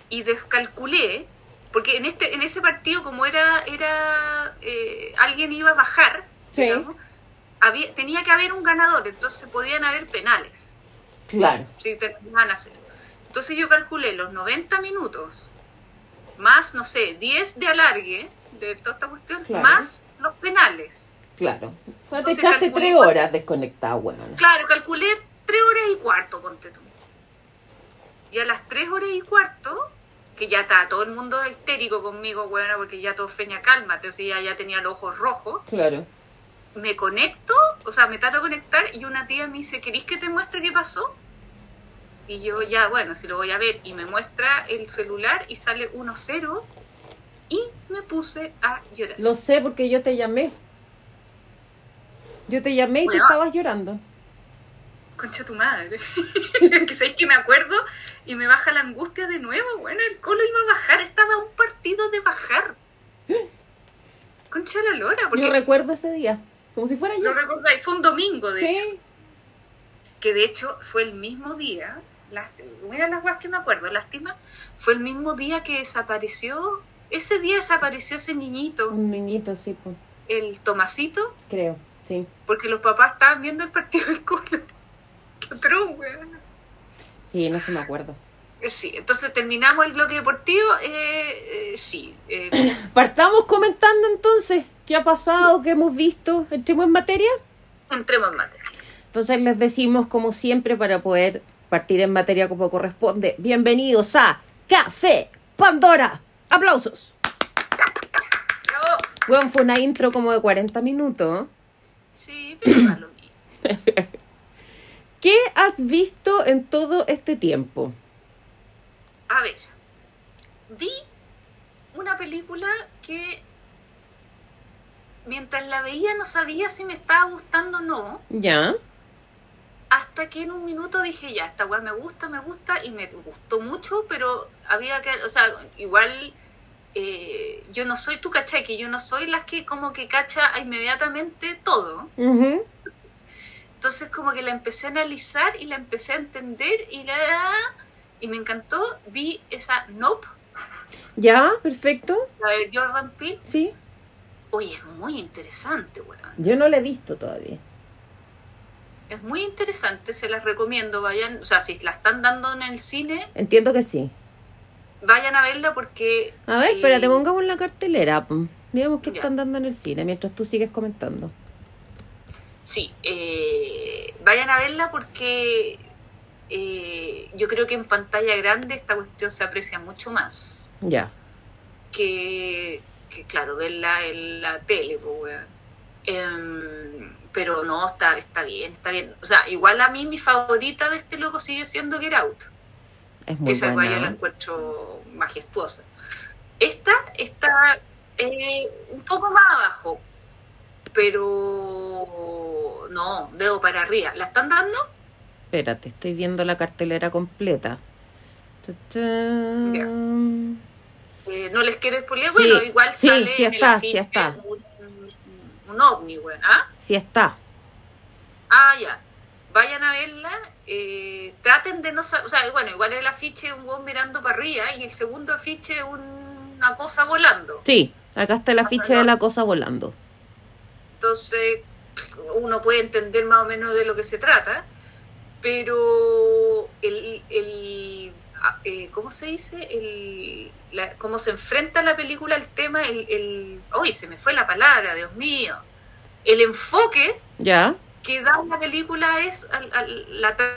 y descalculé, porque en este en ese partido como era era eh, alguien iba a bajar, Sí. digamos, había, tenía que haber un ganador, entonces podían haber penales Claro. si terminaban a cero. Entonces yo calculé los 90 minutos, más, no sé, 10 de alargue de toda esta cuestión, Claro. más los penales. Claro. O sea, te echaste tres horas desconectado, weón. Claro, calculé 3 horas y cuarto, ponte tú. Y a las 3 horas y cuarto, que ya estaba todo el mundo histérico conmigo, bueno, porque ya todo feña, cálmate, o sea, ya, ya tenía los ojos rojos. Claro. me conecto, o sea, me trato de conectar y una tía me dice, ¿queréis que te muestre qué pasó? Y yo ya, bueno, si lo voy a ver, y me muestra el celular y sale 1-0 y me puse a llorar. Lo sé porque yo te llamé. Yo te llamé y tú Bueno. estabas llorando. Concha tu madre. que sabéis que me acuerdo y me baja la angustia de nuevo, bueno, el colo iba a bajar, estaba a un partido de bajar. Concha la lora, porque Yo recuerdo ese día, como si fuera lo yo. recordáis, fue un domingo de hecho, que de hecho fue el mismo día, las, mira las guas que me acuerdo, lástima, fue el mismo día que desapareció, ese día desapareció ese niñito, Un niñito, sí, pues, el Tomasito, creo, sí. porque los papás estaban viendo el partido del colo. Qué weón. Sí, no se me acuerdo. Eh, Sí, entonces terminamos el bloque deportivo. Eh, eh, sí, eh, Partamos comentando entonces qué ha pasado, qué hemos visto. ¿Entremos en materia? entremos en materia. Entonces les decimos, como siempre, para poder partir en materia como corresponde, bienvenidos a Café Pandora. ¡Aplausos! Bravo. Bueno, fue una intro como de 40 minutos. Sí, pero lo mismo. ¿Qué has visto en todo este tiempo? A ver, vi una película que mientras la veía no sabía si me estaba gustando o no, ¿Ya? hasta que en un minuto dije, ya, esta weá me gusta, me gusta, y me gustó mucho, pero había que, o sea, igual eh, yo no soy tu cachai, que yo no soy las que como que cacha inmediatamente todo. Ujú. Entonces como que la empecé a analizar y la empecé a entender y la, y me encantó. Vi esa Nope, ¿Ya? ¿Perfecto? la de Jordan Peele. Sí. Oye, es muy interesante, weón. Yo no la he visto todavía. Es muy interesante, se las recomiendo. Vayan, o sea, si la están dando en el cine, Entiendo que sí. vayan a verla porque... A ver, eh, espérate, pongamos la cartelera. Veamos qué Ya. están dando en el cine mientras tú sigues comentando. Sí, eh, vayan a verla porque eh, yo creo que en pantalla grande esta cuestión se aprecia mucho más. Ya. que, que, claro, verla en la tele, pues, weón. Pero no, está, está bien, está bien. O sea, igual a mí mi favorita de este loco sigue siendo Get Out. Es muy esa weá yo la buena. encuentro majestuosa. Esta está eh, un poco más abajo, pero no, dedo para arriba. ¿La están dando? Espérate, estoy viendo la cartelera completa. Eh, no les quiero spoiler, Sí, bueno, igual sí, sale sí en está, el sí está. Un, un- ovni, weón, ¿ah? Sí está. Ah, ya. Vayan a verla. eh, traten de no sa- O sea, bueno, igual el afiche es un hueón mirando para arriba y el segundo afiche es un- una cosa volando. Sí, acá está el afiche de la cosa volando. Entonces, uno puede entender más o menos de lo que se trata. Pero el. el ah, eh, ¿Cómo se dice? El, la- cómo se enfrenta la película al tema. El, el. ¡Uy! Se me fue la palabra, Dios mío. El enfoque ¿Ya? que da la película es al- al- la tra-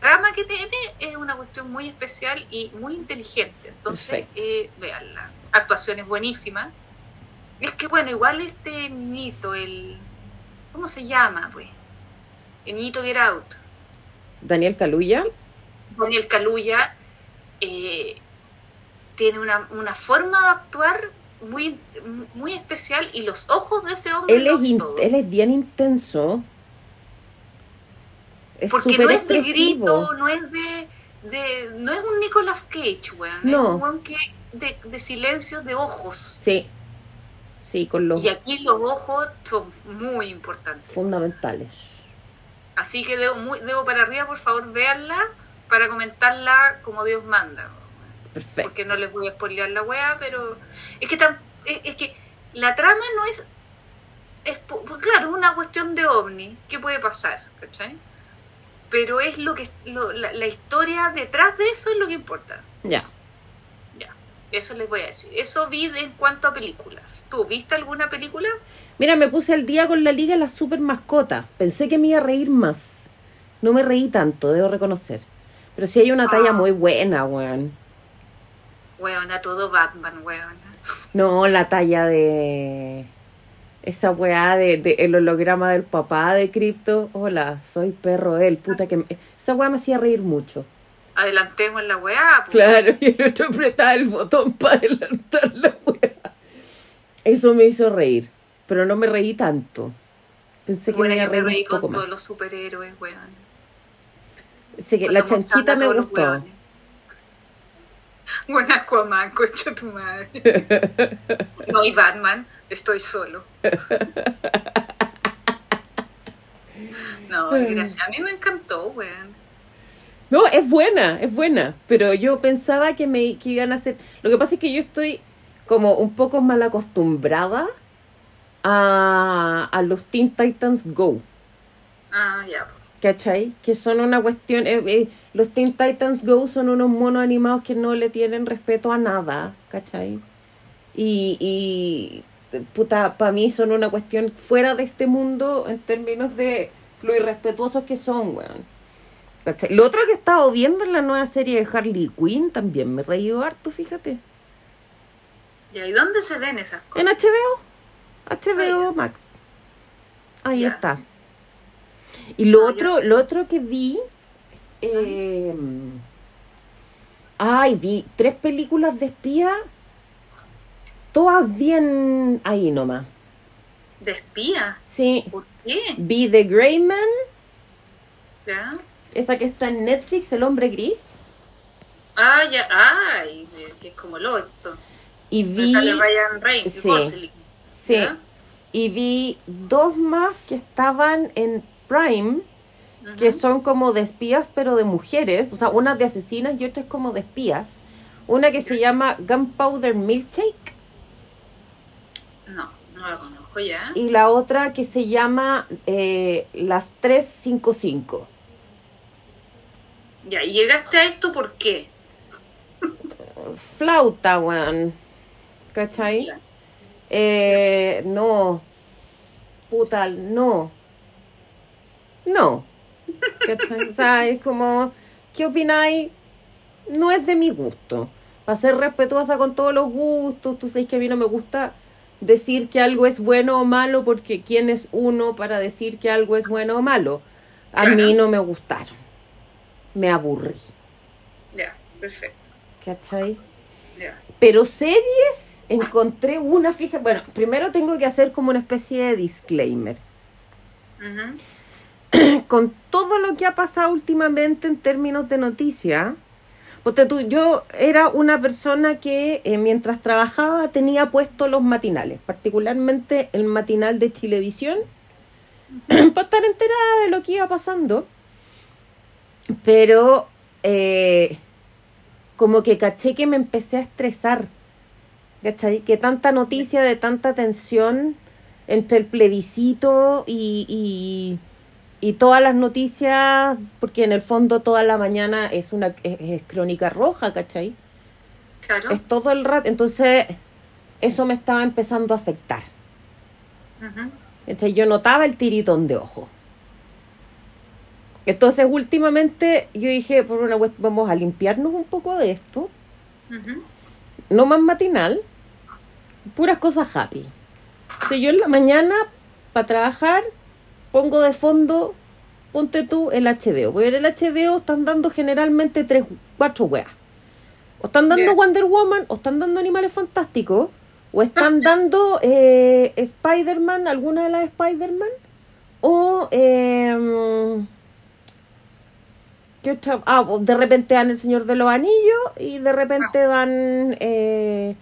trama que tiene es una cuestión muy especial y muy inteligente entonces eh, veanla actuaciones buenísimas es que bueno igual este niñito el cómo se llama pues el niñito Get Out Daniel Caluya. Daniel Kaluuya eh, tiene una, una forma de actuar muy muy especial y los ojos de ese hombre Él es, in- él es bien intenso. Es Porque no es de grito, no es de, de- No es un Nicolas Cage, weón. No. Es un weón que de, de silencio de ojos. Sí. Sí, con los Y aquí los ojos son muy importantes. fundamentales. Así que debo, muy, debo para arriba, por favor, veanla para comentarla como Dios manda. Perfecto. Porque no les voy a spoilear la weá, pero. Es que, tan, es, es que la trama no es. es claro, es una cuestión de ovni. ¿Qué puede pasar? ¿Cachai? Pero es lo que. lo- la, la historia detrás de eso es lo que importa. Ya. Eso les voy a decir. Eso vi de- en cuanto a películas. ¿Tú viste alguna película? Mira, me puse al día con la Liga de las Super Mascotas. Pensé que me iba a reír más. No me reí tanto, debo reconocer. Pero sí hay una talla Ah. muy buena, weón. Weona, todo Batman, weona. No, la talla de... Esa weá de, de el holograma del papá de Crypto. Hola, soy perro él, puta que... me- Esa weá me hacía reír mucho. Adelantemos la weá. pues. Claro, y el otro apretaba el botón para adelantar la weá. Eso me hizo reír, pero no me reí tanto. Pensé que Bueno, me iba a yo me reí un poco con más. todos los superhéroes, weón. Que la Cuando chanchita me gustó. Buen Aquaman, concha tu madre. No, y Batman, estoy solo. No, gracias. A mí me encantó, weón. No, es buena, es buena. Pero yo pensaba que me que iban a hacer. Lo que pasa es que yo estoy como un poco mal acostumbrada a, a los Teen Titans Go. Ah, ya. ¿Cachai? Que son una cuestión. eh, eh, los Teen Titans Go son unos monos animados que no le tienen respeto a nada. ¿Cachai? Y. y puta, para mí son una cuestión fuera de este mundo en términos de lo irrespetuosos que son, weón. ¿Cachai? Lo otro que he estado viendo en la nueva serie de Harley Quinn también me reí harto, fíjate. ¿y dónde se ven esas En cosas? HBO. HBO Ah. Max. Ahí Ya. está. Y lo Ah, otro, lo otro que vi. eh, ay, vi tres películas de espía. Todas bien ahí nomás. ¿De espía? Sí. ¿Por qué? Vi The Grey Man, ¿Ya? Esa que está en Netflix, El Hombre Gris. Ah, ya. Ay, que es como lo esto. Y vi. sale Ryan Reynolds, sí. Gosling. Sí. Y vi dos más que estaban en Prime. que son como de espías, pero de mujeres. O sea, una de asesinas y otra es como de espías. Una que se llama Gunpowder Milkshake No, no la conozco ya. y la otra que se llama eh, Las 355. Ya, ¿y llegaste a esto por qué? Flauta, weón. ¿Cachai? Ya. Eh, no. Puta, no. No. ¿Cachai? O sea, es como, ¿qué opináis? No es de mi gusto. Para ser respetuosa con todos los gustos, tú sabes que a mí no me gusta decir que algo es bueno o malo porque quién es uno para decir que algo es bueno o malo. A mí no me gustaron. Me aburrí. Ya, perfecto. ¿Cachai? Ya. Pero series, encontré una fija. Bueno, primero tengo que hacer como una especie de disclaimer. Con todo lo que ha pasado últimamente en términos de noticias, ponte tú, yo era una persona que eh, mientras trabajaba tenía puestos los matinales, particularmente el matinal de Chilevisión, para estar enterada de lo que iba pasando. Pero eh, como que caché que me empecé a estresar. ¿Cachai? Que tanta noticia de tanta tensión entre el plebiscito y, y, y todas las noticias, porque en el fondo toda la mañana es una es, es crónica roja, ¿cachai? Claro. Es todo el rato. Entonces, eso me estaba empezando a afectar. ¿cachai? Yo notaba el tiritón de ojo. Entonces, últimamente, yo dije, por una cuest- vamos a limpiarnos un poco de esto. No más matinal, puras cosas happy. O sea, yo en la mañana, para trabajar, pongo de fondo, ponte tú el HBO. Porque en el HBO están dando generalmente tres, cuatro weas. O están dando. Wonder Woman, o están dando Animales Fantásticos, o están dando eh, Spider-Man, alguna de las Spider-Man, o... em, ¿Qué otra? Ah, pues, de repente dan El Señor de los Anillos y de repente dan eh,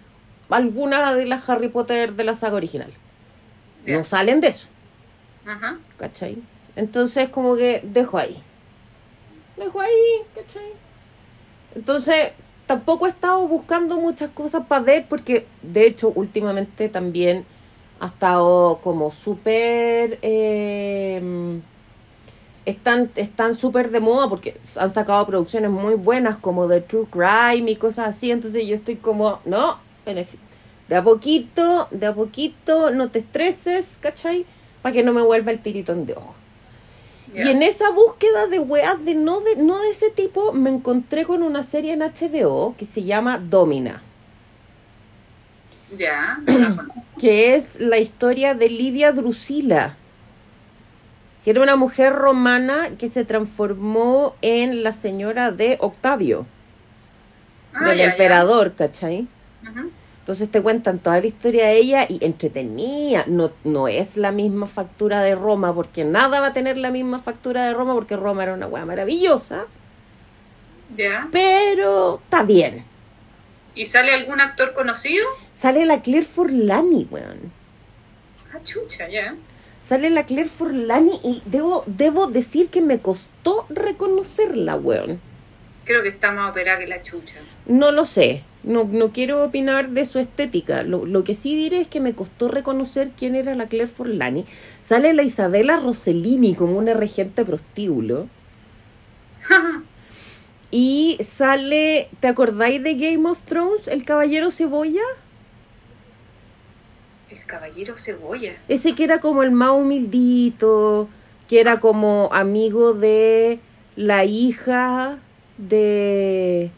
alguna de las Harry Potter de la saga original. No salen de eso, Ajá. ¿cachai? Entonces como que dejo ahí. Dejo ahí, ¿cachai? Entonces tampoco he estado buscando muchas cosas para ver porque de hecho últimamente también ha estado como súper... eh, están están súper de moda porque han sacado producciones muy buenas como de True Crime y cosas así. Entonces yo estoy como, no, de a poquito, de a poquito, no te estreses, ¿cachai? Para que no me vuelva el tiritón de ojo. Y en esa búsqueda de weas de no, de no de ese tipo, me encontré con una serie en HBO que se llama Domina, Ya. que es la historia de Livia Drusila, que era una mujer romana que se transformó en la señora de Octavio, Ah, del ya, ya. emperador, ¿cachai? Entonces te cuentan toda la historia de ella y entretenía. No, no es la misma factura de Roma, porque nada va a tener la misma factura de Roma, porque Roma era una weá maravillosa. Ya. Pero está bien. ¿Y sale algún actor conocido? Sale la Claire Forlani, weón. Ah, chucha, ya. Sale la Claire Forlani y debo, debo decir que me costó reconocerla, weón. Creo que está más operada que la chucha. No lo sé. No, no quiero opinar de su estética. Lo, lo que sí diré es que me costó reconocer quién era la Claire Forlani. Sale la Isabela Rossellini como una regente prostíbulo. Y sale, ¿te acordáis de Game of Thrones? El caballero cebolla. El caballero cebolla. Ese que era como el más humildito, que era como amigo de la hija de,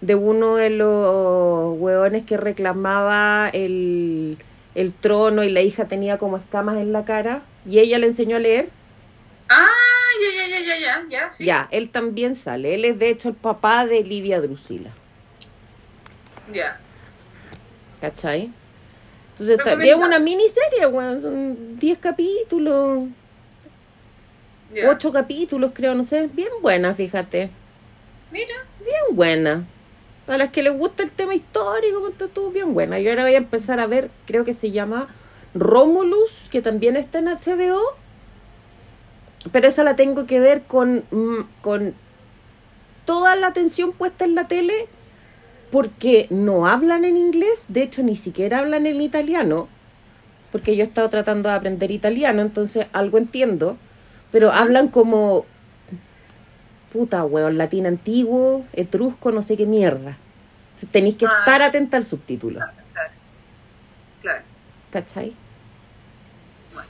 de uno de los hueones que reclamaba el, el trono y la hija tenía como escamas en la cara y ella le enseñó a leer. Ah, ya, ya, ya, ya, ya, ya, sí. Ya, él también sale. Él es de hecho el papá de Livia Drusila. Ya. ¿Cachai? Entonces, también es una miniserie, weón. Son 10 capítulos, ya. 8 capítulos, creo, no sé. Bien buena, fíjate. Mira. Bien buena. Para las que les gusta el tema histórico, pues, está todo bien buena. Yo ahora voy a empezar a ver, creo que se llama Romulus, que también está en HBO. Pero esa la tengo que ver con, mm, con toda la atención puesta en la tele porque no hablan en inglés, de hecho ni siquiera hablan en italiano, porque yo he estado tratando de aprender italiano, entonces algo entiendo, pero hablan como puta weón, latín antiguo, etrusco, no sé qué mierda. Tenéis que Ah. estar atenta al subtítulo, Claro. Claro. ¿cachai? Bueno.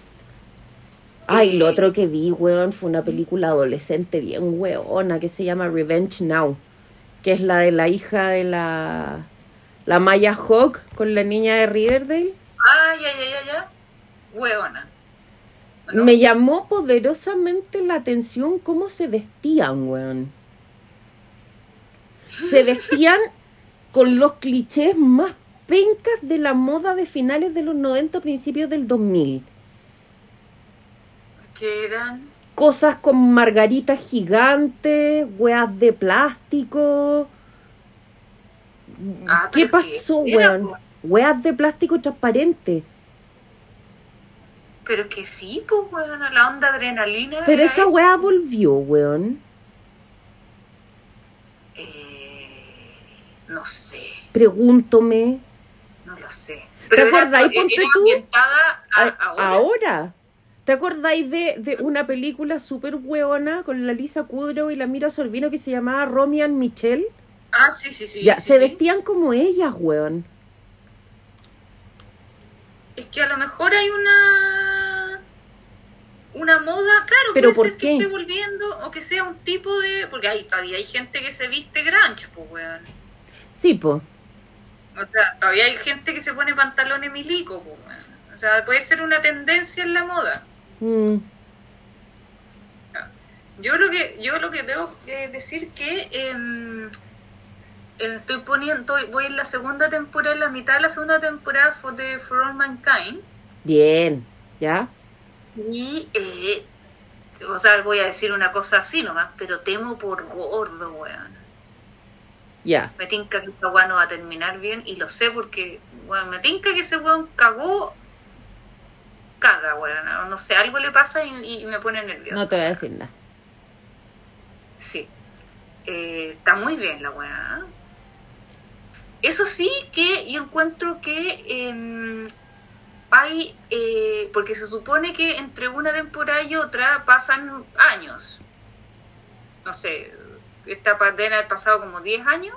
Ay, lo otro que vi, weón, fue una película adolescente bien weona que se llama Revenge Now, que es la de la hija de la, la Maya Hawk con la niña de Riverdale. Ah, ya, ya, ya, ya. Huevona. ¿No? Me llamó poderosamente la atención cómo se vestían, weón. Se vestían con los clichés más pencas de la moda de finales de los 90, principios del 2000. Que eran. Cosas con margaritas gigantes, weas de plástico. Ah, ¿Qué pasó, que weón? Weas de plástico transparente. Pero que sí, pues, huevona, la onda adrenalina. Pero esa eso. wea volvió, weón. Eh, no sé, Pregúntome. no lo sé. ¿Te acordáis, ponte tú? a- A- ahora. ¿Te acordáis de, de una película súper hueona con la Lisa Kudrow y la Mira Sorvino que se llamaba Romy and Michelle? Ah, sí, sí, sí. ya, sí, se sí. vestían como ellas, weón. Es que a lo mejor hay una. Una moda, claro, ¿Pero puede por ser qué? que esté volviendo o que sea un tipo de. Porque hay, todavía hay gente que se viste grunge, pues, weón. Sí, po. O sea, todavía hay gente que se pone pantalones milico, pues, weón. O sea, puede ser una tendencia en la moda. Mm, Yo lo que, yo lo que debo eh, decir que em, eh, estoy poniendo, voy en la segunda temporada, en la mitad de la segunda temporada fue de For All Mankind. bien, ¿ya? Y, eh, o sea, voy a decir una cosa así nomás, pero temo por gordo, weón. Ya. Me tinca que esa weón no va a terminar bien y lo sé porque, weón, me tinca que ese weón cagó, caga, weón. No, no sé, algo le pasa y, y me pone nervioso. No te voy a decir nada. Sí. Eh, está muy bien la weá. ¿eh? Eso sí que yo encuentro que em, hay, eh, porque se supone que entre una temporada y otra pasan años. No sé, esta pandemia ha pasado como 10 años,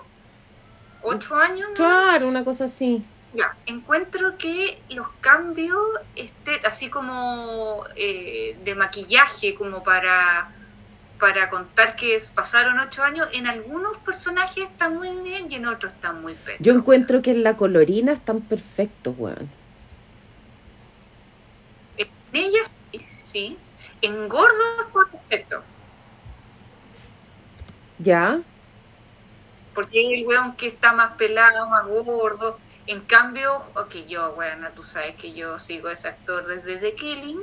8 años. ¿no? Claro, una cosa así. Ya, encuentro que los cambios, este, así como eh, de maquillaje, como para, para contar que es- pasaron ocho años, en algunos personajes están muy bien y en otros están muy feos. Yo encuentro que en la colorina están perfectos, weón. En ellas, sí, sí. En gordo está perfecto. ¿Ya? Porque hay el weón que está más pelado, más gordo. En cambio, ok, yo, bueno, tú sabes que yo sigo a ese actor desde The Killing.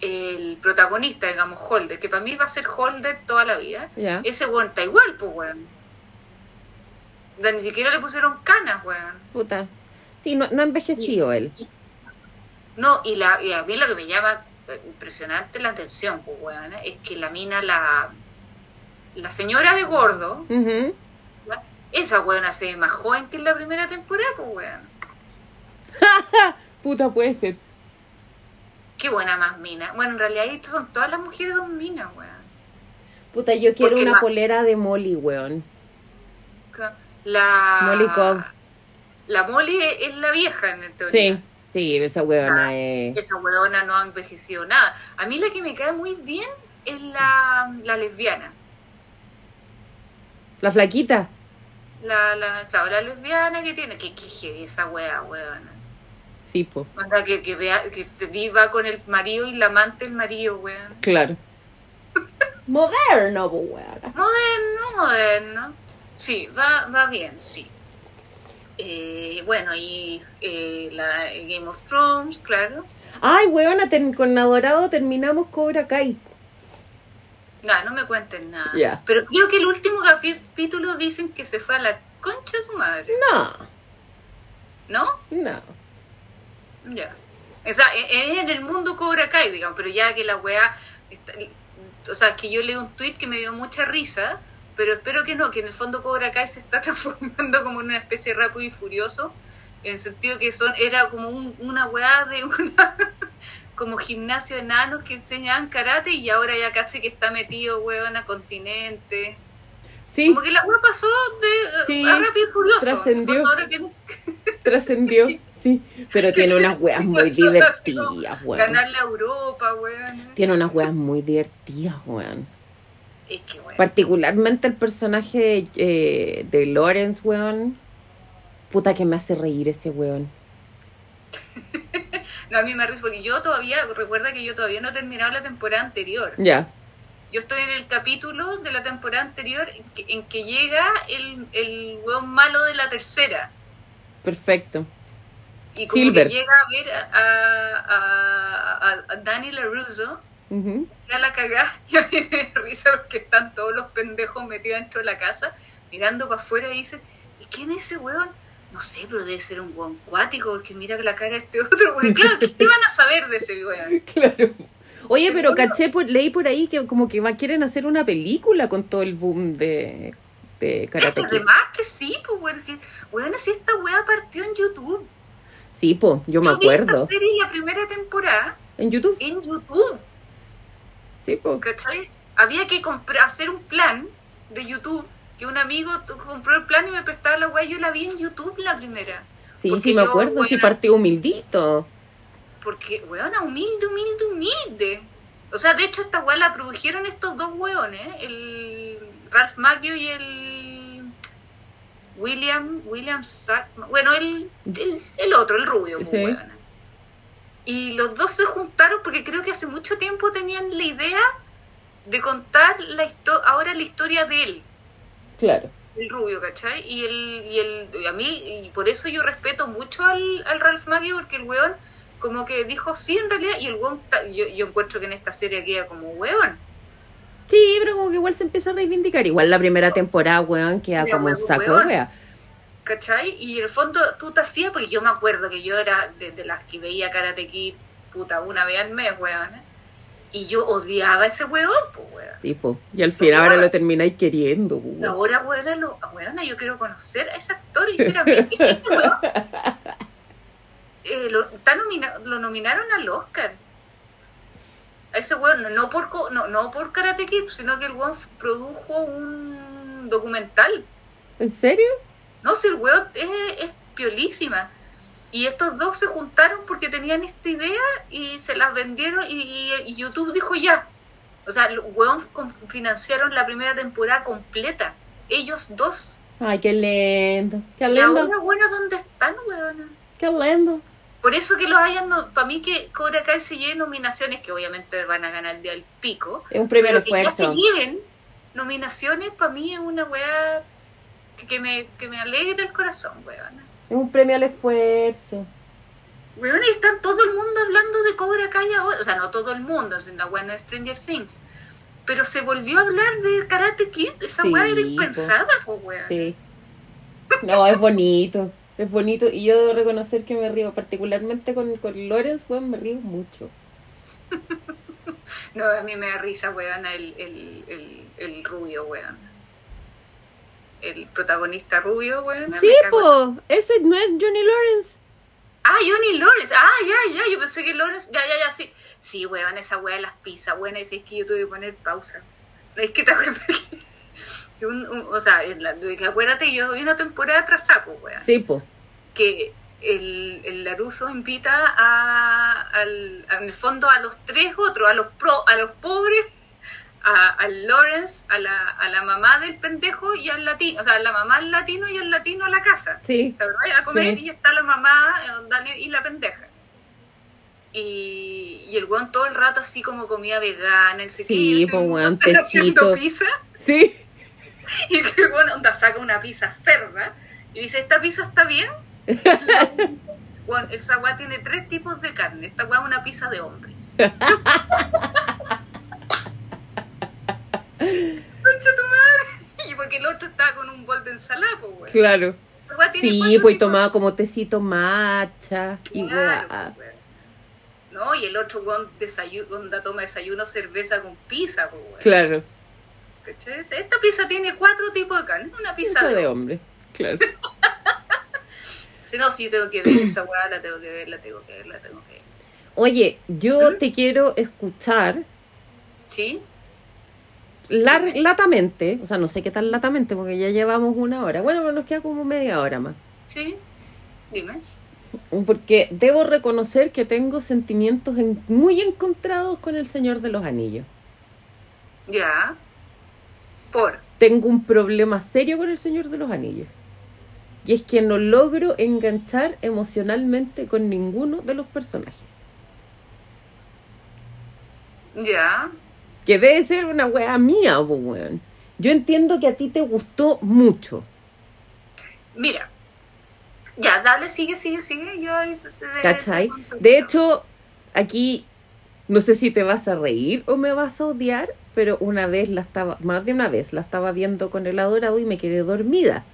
el protagonista, digamos, Holder, que para mí va a ser Holder toda la vida, Ya. ese weón está igual, pues weón. Ni siquiera le pusieron canas, weón. Puta. Sí, no, no ha envejecido él. No, y, la, y a mí lo que me llama eh, impresionante la atención, pues weón, es que la mina, la, la señora de gordo, Ujú. Esa weona se ve más joven que en la primera temporada, pues weón. Puta, puede ser. Qué buena más mina. Bueno, en realidad estas son todas las mujeres son minas, weón. Puta, yo quiero Porque una la- polera de Molly, weón. La Molly Cobb. La Molly es, la vieja en el teoría. Sí, sí, esa weona es... Esa weona no ha envejecido nada. A mí la que me cae muy bien es la, la lesbiana. La flaquita. La, la, claro, la lesbiana que tiene. Que, que heavy esa wea, weona. Sí, po. Anda, que, que, vea, que te viva con el marido y la amante del marido, weón. Claro. Moderno, weona. Moderno, moderno. Sí, va, va bien, sí. Eh, bueno, y eh, la Game of Thrones, claro. Ay, weona, ter- con Adorado terminamos Cobra Kai. No, no me cuenten nada. Ya. Pero creo que el último capítulo dicen que se fue a la concha de su madre. No, ¿No? no. Ya. O sea, e- es en el mundo Cobra Kai, digamos, pero ya que la weá. está- o sea, que yo leí un tweet que me dio mucha risa, pero espero que no, que en el fondo Cobra Kai se está transformando como en una especie de rápido y furioso, en el sentido que son era como un- una weá de una. Como gimnasio de enanos que enseñaban karate y ahora ya casi que está metido, weón, a continente. Sí, Como que la weá pasó de Sí, a rápido y furioso. trascendió. Tiene trascendió, sí. Pero tiene unas weas muy divertidas, weón. Ganarle a Europa, weón. Tiene unas weas muy divertidas, weón. Es que, weón. Particularmente el personaje eh, de Lawrence, weón. Puta que me hace reír ese weón. No, a mí me ríe porque yo todavía, recuerda que yo todavía no he terminado la temporada anterior. Ya. Yo estoy en el capítulo de la temporada anterior en que, en que llega el, el weón malo de la tercera. Perfecto. Y como Silver. que llega a ver a, a, a, Danny LaRusso, ya la cagá, y a mí me risa porque están todos los pendejos metidos dentro de la casa, mirando para afuera y dicen, ¿y quién es ese weón? No sé, pero debe ser un weón cuático, porque mira la cara de este otro weón. Claro, ¿qué van a saber de ese weón? Claro. Oye, pero Seguro. caché, por, leí por ahí que como que quieren hacer una película con todo el boom de, de Karate Kid. además que sí, pues weón, si, weón, así esta weá partió en YouTube. Sí, po, yo me Yo vi esta acuerdo. serie la primera temporada En YouTube, en YouTube, sí, po. ¿cachai? Había que comprar, hacer un plan de YouTube, que un amigo compró el plan y me prestaba la weá, yo la vi en YouTube la primera. Sí, sí, me yo, acuerdo, sí buena- partió humildito. Porque, weona, humilde, humilde, humilde. O sea, de hecho, esta weá la produjeron estos dos weones, el Ralph Macchio y el William, William Sackman. Bueno, el, el, el otro, el rubio, Sí. weona. Y los dos se juntaron porque creo que hace mucho tiempo tenían la idea de contar la ahora la historia de él Claro. el rubio, ¿cachai? Y el, y el, y a mí, y por eso yo respeto mucho al, al Ralph Macchio, porque el weón como que dijo sí en realidad, y el weón, yo, yo encuentro que en esta serie queda como weón. Sí, pero como que igual se empieza a reivindicar. Igual la primera temporada, weón, queda como un saco weón. wea. ¿Cachai? Y en el fondo tú te hacías, porque yo me acuerdo que yo era de, de las que veía Karate Kid, puta, una vez al mes, weón. ¿eh? Y yo odiaba a ese weón, pues weón. Sí, po. Y al final ahora lo termináis queriendo, weón. Ahora, weón, lo, weona, yo quiero conocer a ese actor y sinceramente, ese ese weón. eh, lo, está nomina- lo nominaron al Oscar. A ese weón, no- por, no, no por Karate Kid, sino que el weón produjo un documental. ¿En serio? No, si el weón es, es piolísima. Y estos dos se juntaron porque tenían esta idea y se las vendieron y, y- y YouTube dijo ya. O sea, los weón financiaron la primera temporada completa. Ellos dos. Ay, qué lindo. Qué Y lindo. ahora, bueno, ¿dónde están, weón? Qué lindo. Por eso que los hayan, para mí que Cobra Kai se lleve nominaciones, que obviamente van a ganar el día del pico, Es un al pero que ya se esfuerzo. lleven nominaciones, para mí es una weá que, que me, que me alegra el corazón, weón. Es un premio al esfuerzo. Weón, y está todo el mundo hablando de Cobra Kai ahora. O sea, no todo el mundo, sino bueno, Stranger Things. Pero se volvió a hablar de Karate Kid. Esa Sí, weá era impensada, pues weón. Sí. No, es bonito. Es bonito. Y yo debo reconocer que me río, particularmente con, con Lawrence, weón, me río mucho. No, a mí me da risa, weón, el, el, el, el rubio, weón. El protagonista rubio, weón. Sí, po. Ese no es Johnny Lawrence. Ah, Johnny Lawrence. Ah, ya, ya. Yo pensé que Lawrence. Ya, ya, ya, sí. Sí, weón, esa weá de las pizzas, weón. Es que yo tuve que poner pausa. Es que te acuerdas que. un- un- o sea, en la- que acuérdate, yo vi una temporada tras sapo, weón. Sí, po. Que el, el Laruso invita a, al, en el fondo a los tres otros, a los pro, a los pobres, al Lawrence, a la, a la mamá del pendejo y al latino, o sea, a la mamá al latino y al latino a la casa. Sí. ¿Te acordás? A comer Sí. y está la mamá eh, y la pendeja. Y, y el weón todo el rato así como comida vegana, sé Sí, pues, weón, tecito. pizza Sí. y que bueno, onda saca una pizza cerda y dice, ¿esta pizza está bien? Bueno, esa weá tiene tres tipos de carne. Esta weá es una pizza de hombres. Tu madre. Y porque el otro estaba con un bol de ensalada, pues weón. Claro. Sí, pues tomaba como tecito matcha y Claro, weá. pues. No, y el otro weón onda toma desayuno cerveza con pizza, pues weón. Claro. ¿Cachai? Esta pizza tiene cuatro tipos de carne, una pizza Pizza de, de hombre. Claro. Si no, sí tengo que ver esa weá, la tengo que ver, la tengo que ver, la tengo que ver. Oye, yo te quiero escuchar ¿Sí? Latamente, o sea, no sé qué tan latamente, porque ya llevamos una hora. Bueno, pero nos queda como media hora más. ¿Sí? Dime. Porque debo reconocer que tengo sentimientos en- muy encontrados con el Señor de los Anillos. Ya. Por. Tengo un problema serio con el Señor de los Anillos. Y es que no logro enganchar emocionalmente con ninguno de los personajes. Ya. Que debe ser una wea mía, weón. Yo entiendo que a ti te gustó mucho. Mira. Ya, dale, sigue, sigue, sigue. Yo ahí te- ¿Cachai? De hecho, aquí no sé si te vas a reír o me vas a odiar, pero una vez la estaba, más de una vez la estaba viendo con el adorado y me quedé dormida.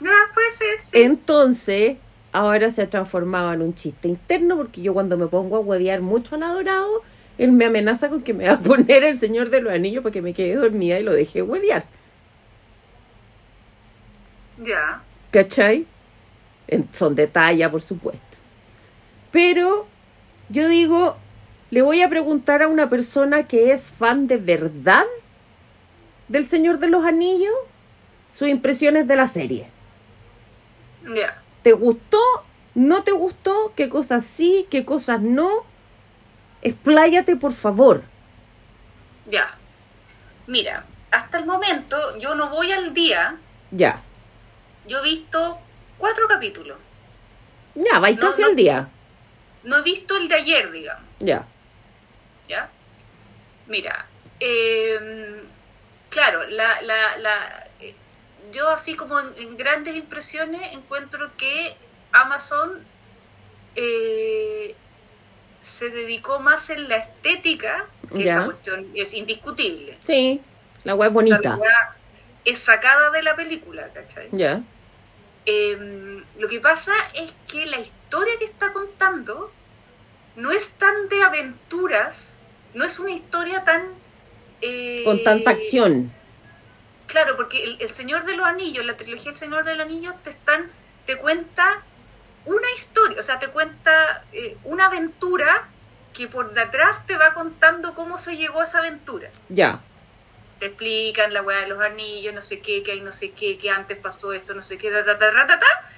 Ya, puede ser, sí. Entonces, ahora se ha transformado en un chiste interno porque yo cuando me pongo a huevear mucho al adorado, él me amenaza con que me va a poner el Señor de los Anillos porque me quedé dormida y lo dejé huevear. Ya. ¿Cachai? En- son de talla, por supuesto. Pero yo digo, le voy a preguntar a una persona que es fan de verdad del Señor de los Anillos sus impresiones de la serie. Ya. ¿Te gustó? ¿No te gustó? ¿Qué cosas sí? ¿Qué cosas no? Expláyate, por favor. Ya. Mira, hasta el momento yo no voy al día. Ya. Yo he visto cuatro capítulos. Ya, vais No, casi no. al día. No he visto el de ayer, digamos. Ya. ¿Ya? Mira, eh, claro, la, la, la, eh, yo así como en, en grandes impresiones encuentro que Amazon eh, se dedicó más en la estética, que Ya. esa cuestión es indiscutible. Sí. La web La bonita. weá es sacada de la película, ¿cachai? Ya. Eh, lo que pasa es que la historia que está contando no es tan de aventuras, no es una historia tan... eh, Con tanta acción. Claro, porque el, el Señor de los Anillos, la trilogía El Señor de los Anillos, te están, te cuenta una historia, o sea, te cuenta eh, una aventura que por detrás te va contando cómo se llegó a esa aventura. Ya. Te explican la weá de los anillos, no sé qué, que hay no sé qué, que antes pasó esto, no sé qué, ta, ta, ta, ta, ta, ta,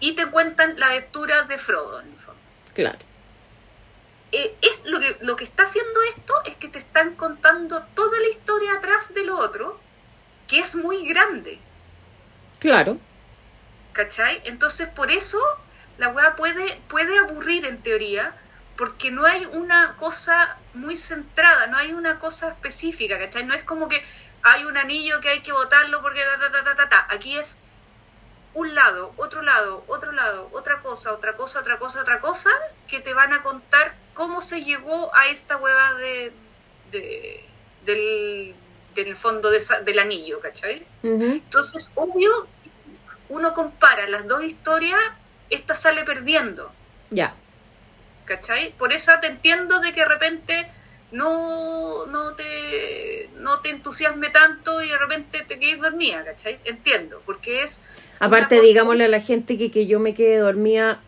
y te cuentan la aventura de Frodo, en el fondo. Claro. Eh, es, lo, que, lo que está haciendo esto es que te están contando toda la historia atrás de lo otro, que es muy grande. Claro. ¿Cachai? Entonces, por eso la weá puede, puede aburrir en teoría, porque no hay una cosa muy centrada, no hay una cosa específica, ¿cachai? No es como que hay un anillo que hay que botarlo porque ta, ta, ta, ta, ta, ta. Aquí es un lado, otro lado, otro lado, otra cosa, otra cosa, otra cosa, otra cosa, que te van a contar cómo se llegó a esta hueva de, del, del fondo del anillo, ¿cachai? Entonces, obvio, uno compara las dos historias, esta sale perdiendo. Ya. ¿Cachai? Por eso te entiendo de que de repente no, no, te, no te entusiasme tanto y de repente te quedes dormida, ¿cachai? Entiendo, porque es... Aparte, digámosle a la gente que que yo me quede dormida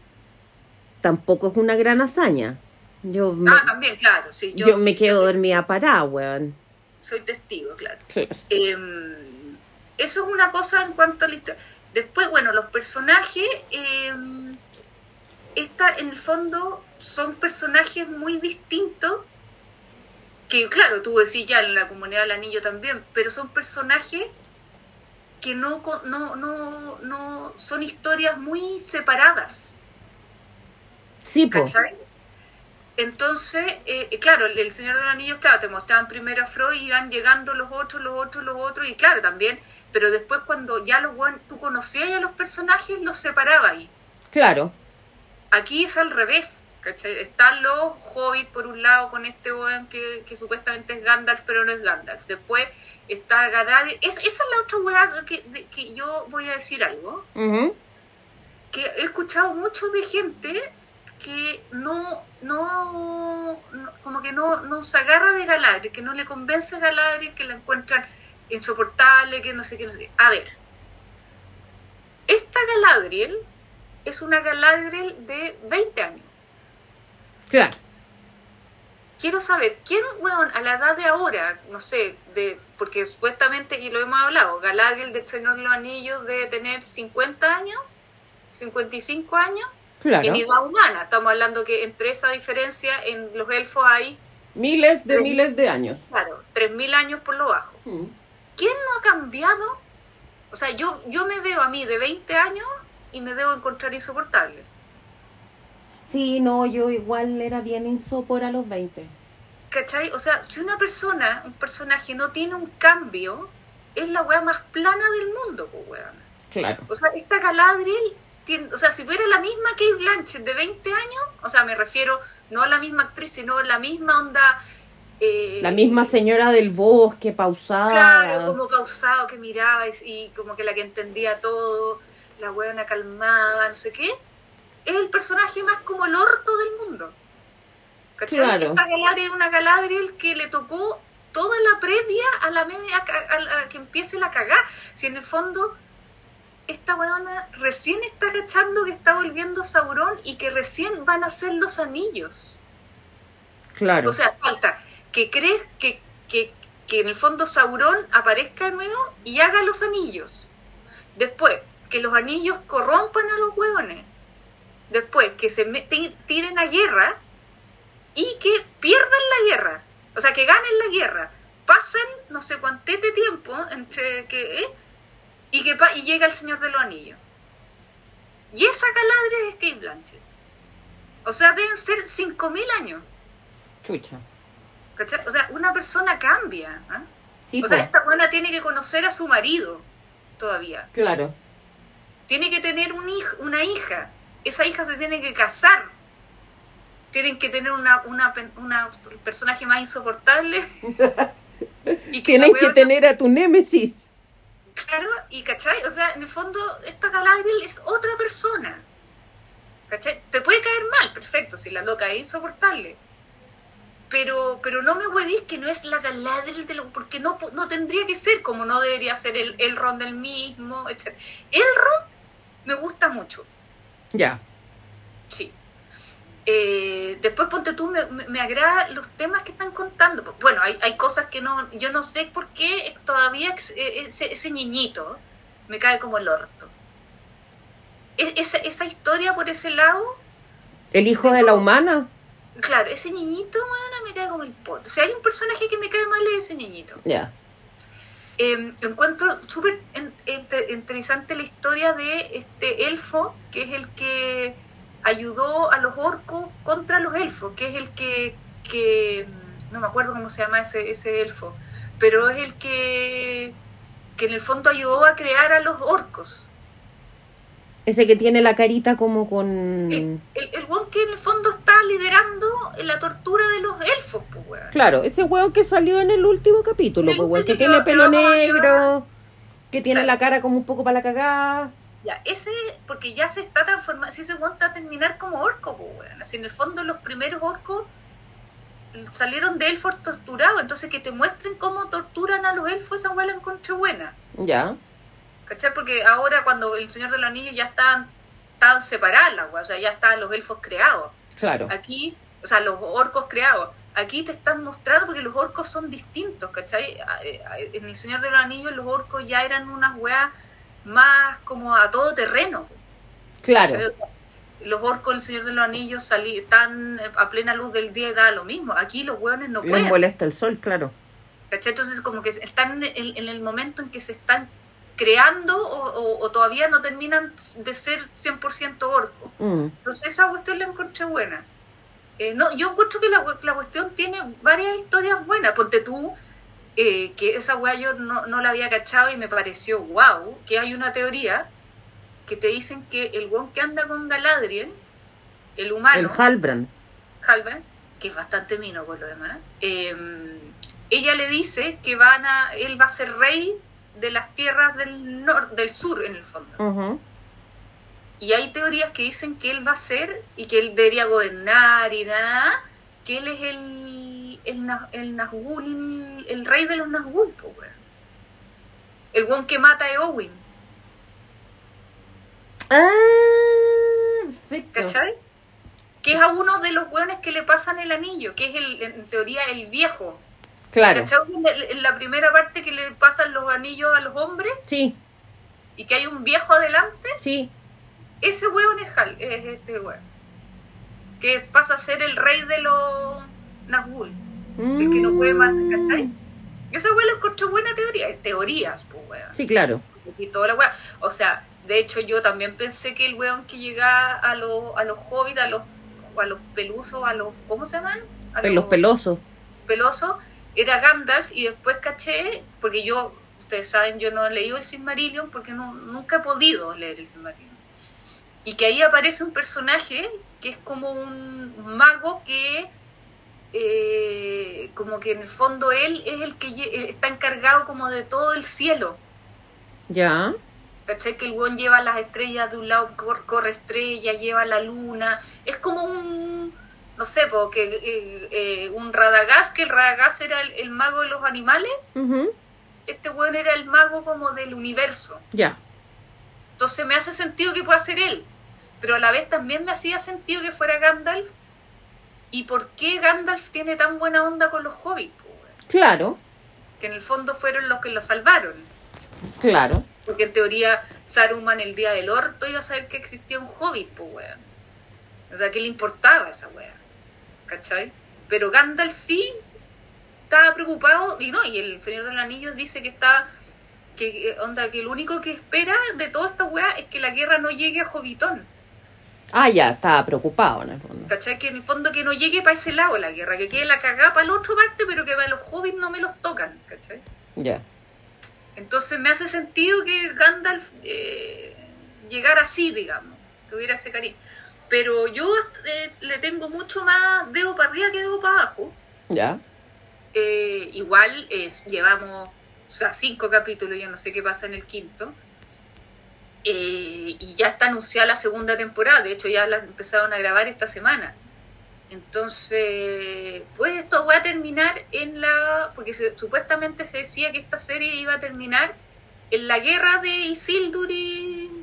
tampoco es una gran hazaña. Yo ah, también, claro, sí. Yo, me quedo dormida parada, weón. Soy testigo, claro. Em, eso es una cosa en cuanto a la historia. Después, bueno, los personajes, eh, esta, en el fondo, son personajes muy distintos que claro, tú decís ya en la comunidad del anillo también, pero son personajes que no, no, no, no son historias muy separadas. Sí, pues. Entonces, eh, claro, el, Señor del Anillo, claro, te mostraban primero a Freud y iban llegando los otros, los otros, los otros, y claro, también, pero después cuando ya los tú conocías a los personajes, los separabas ahí. Claro. Aquí es al revés. Están los hobbits por un lado con este weón que, supuestamente es Gandalf, pero no es Gandalf. Después está Galadriel. esa es la otra weá que, que, yo voy a decir algo. Que he escuchado mucho de gente que no, no, como que no, no se agarra de Galadriel, que no le convence a Galadriel, que la encuentran insoportable, que no sé qué, no sé qué. A ver, esta Galadriel es una Galadriel de 20 años. Claro. Quiero saber, ¿quién, weón, a la edad de ahora, no sé, de porque supuestamente, y lo hemos hablado, Galadriel del Señor de los Anillos debe tener 50 años, 55 años, claro. en edad humana. Estamos hablando que entre esa diferencia en los elfos hay... Miles de miles de años. Claro, 3.000 años por lo bajo. Mm. ¿Quién no ha cambiado? O sea, yo, yo me veo a mí de 20 años y me debo encontrar insoportable. Sí, no, yo igual era bien insopor a los 20. ¿Cachai? O sea, si una persona, un personaje no tiene un cambio, es la weá más plana del mundo, pues weón. Claro. O sea, esta Galadriel, tiene, o sea, si fuera la misma Kate Blanchett de 20 años, o sea, me refiero no a la misma actriz, sino a la misma onda... Eh, la misma señora del bosque, pausada. Claro, como pausado, que miraba y, y como que la que entendía todo, la weona calmada, no sé qué es el personaje más como el orto del mundo. ¿Cachai? Esta Galadriel una Galadriel que le tocó toda la previa a la media a, que empiece la cagada. Si en el fondo esta weona recién está cachando que está volviendo Sauron y que recién van a ser los anillos. Claro. O sea, falta que crees que, que, que en el fondo Sauron aparezca de nuevo y haga los anillos. Después, que los anillos corrompan a los hueones después que se tiren a guerra y que pierdan la guerra, o sea, que ganen la guerra, pasen no sé cuánto de tiempo entre que y que y llega el Señor de los Anillos. Y esa caladre es Kate Blanchett. O sea, deben ser 5.000 años. Chucha. O sea, una persona cambia. ¿ah? o sea, esta buena tiene que conocer a su marido todavía. Claro. Tiene que tener un una hija esa hija se tiene que casar. Tienen que tener una, una, una personaje más insoportable. y que Tienen que tener a tu némesis. Claro, y ¿cachai? O sea, en el fondo, esta Galadriel es otra persona. ¿Cachai? Te puede caer mal, perfecto, si la loca es insoportable. Pero, pero no me huevís que no es la Galadriel de lo, porque no, no tendría que ser como no debería ser el, el Ron del mismo, etc. El Ron me gusta mucho. Ya. Sí. Eh, después ponte tú, me, me, agrada los temas que están contando. Bueno, hay, hay cosas que no, yo no sé por qué todavía eh, ese, ese niñito me cae como el orto. E, esa, esa historia por ese lado. ¿El hijo de la humana? Claro, ese niñito, bueno, me cae como el poto. O sea, hay un personaje que me cae mal es ese niñito. Ya. Eh, encuentro súper interesante la historia de este elfo, que es el que ayudó a los orcos contra los elfos, que es el que, no me acuerdo cómo se llama ese, ese elfo, pero es el que, que en el fondo ayudó a crear a los orcos. Ese que tiene la carita como con... El, el, el weón que en el fondo está liderando la tortura de los elfos, pues, weón. Claro, ese weón que salió en el último capítulo, El pues, weón, que tiene pelo negro, que tiene Claro. la cara como un poco para la cagada. Ya, ese, porque ya se está transformando, si ese weón está a terminar como orco, pues, weón. Así en el fondo los primeros orcos salieron de elfos torturados, entonces que te muestren cómo torturan a los elfos, esa weón la encontré buena. Ya, ¿Cachai? Porque ahora cuando el Señor del Anillo ya estaban, estaban separadas las o sea, ya estaban los elfos creados. claro. Aquí, o sea, los orcos creados. Aquí te están mostrando porque los orcos son distintos, ¿cachai? En el Señor de los Anillos los orcos ya eran unas weas más como a todo terreno. Claro. ¿cachai? O sea, los orcos del Señor de los Anillos salí, están a plena luz del día y da lo mismo. Aquí los hueones no Les pueden. molesta el sol, claro. ¿cachai? Entonces como que están en el, en el momento en que se están creando o, o- o todavía no terminan de ser 100% orcos. Mm, Entonces esa cuestión la encontré buena. Eh, no, yo encuentro que la, la cuestión tiene varias historias buenas. Ponte tú, eh, que esa weá yo no, no la había cachado y me pareció wow, que hay una teoría que te dicen que el weón que anda con Galadriel, el El humano, Halbrand. Halbrand, que es bastante mino por lo demás, eh, ella le dice que van a, él va a ser rey de las tierras del, nor- del sur en el fondo. Y hay teorías que dicen que él va a ser y que él debería gobernar y nada, que él es el, el, el Nazgûl, el, el rey de los Nazgûl, po, weón. El weón que mata a Eowyn, Ah, perfecto. ¿cachai? Que es a uno de los weones que le pasan el anillo, que es el, en teoría el viejo. Claro. En la primera parte que le pasan los anillos a los hombres Sí, y que hay un viejo adelante, sí. ese weón es, Hal- es este weón. Que pasa a ser el rey de los Nazgûl. El que no puede más, ¿cachai? Mm, Esa weón la encontré buena teoría. Es teorías, pues weón. Sí, claro. Y toda la. O sea, de hecho yo también pensé que el weón que llegaba a los, a los hobbits, a los, a los pelusos, a los, ¿cómo se llaman? A Los pelosos. pelosos, era Gandalf y después caché, porque yo, ustedes saben, yo no he leído el Silmarillion porque no, nunca he podido leer el Silmarillion. Y que ahí aparece un personaje que es como un mago que, eh, como que en el fondo él es el que lle- está encargado como de todo el cielo. Ya. ¿Cachai? Que el weón lleva las estrellas de un lado, cor- corre estrellas, lleva la luna. Es como un, no sé, porque eh, eh, un Radagast, que el Radagast era el, el mago de los animales. Este weón era el mago como del universo. Ya. Entonces me hace sentido que pueda ser él. Pero a la vez también me hacía sentido que fuera Gandalf. ¿Y por qué Gandalf tiene tan buena onda con los hobbits? Claro. Que en el fondo fueron los que lo salvaron. Claro. Porque en teoría Saruman el día del orto iba a saber que existía un hobbit, pues weón. O sea, ¿qué le importaba esa weá? ¿Cachai? Pero Gandalf sí estaba preocupado, y no, y el Señor de los Anillos dice que está, que onda, que lo único que espera de toda esta weá es que la guerra no llegue a Hobbitón. Ah, ya, estaba preocupado en el fondo. ¿Cachai? Que en el fondo que no llegue para ese lado la guerra, que quede la cagada para la otra parte, pero que para los hobbits no me los tocan, ¿cachai? Ya. Entonces me hace sentido que Gandalf eh, llegara así, digamos, que hubiera ese cariño. Pero yo eh, le tengo mucho más dedo para arriba que dedo para abajo. Ya. Eh, igual es, llevamos o sea, cinco capítulos, yo no sé qué pasa en el quinto. Eh, y ya está anunciada la segunda temporada, de hecho ya la empezaron a grabar esta semana. Entonces, pues esto va a terminar en la... Porque se- supuestamente se decía que esta serie iba a terminar en la guerra de Isildur y...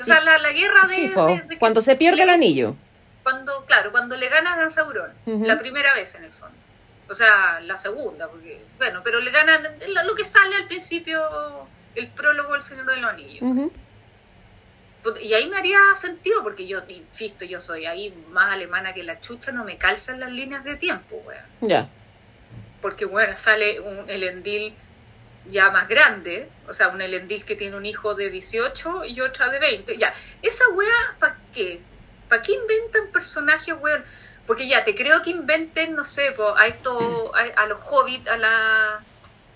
O sea, la, la guerra de... Sí, po, de- de- cuando se pierde el anillo. Cuando, claro, cuando le ganas a Sauron. Ujú. La primera vez en el fondo. O sea, la segunda, porque... Bueno, pero le ganan lo que sale al principio, el prólogo del Señor de los Anillos. Y ahí me haría sentido, porque yo, insisto, yo soy ahí más alemana que la chucha, no me calzan las líneas de tiempo, weón. Ya. Porque, bueno, sale un Elendil ya más grande, o sea, un Elendil que tiene un hijo de 18 y otra de 20. Ya, esa wea, ¿para qué? ¿Para qué inventan personajes, weón? Porque ya, te creo que inventen, no sé, po, a esto, a, a los hobbits, a la...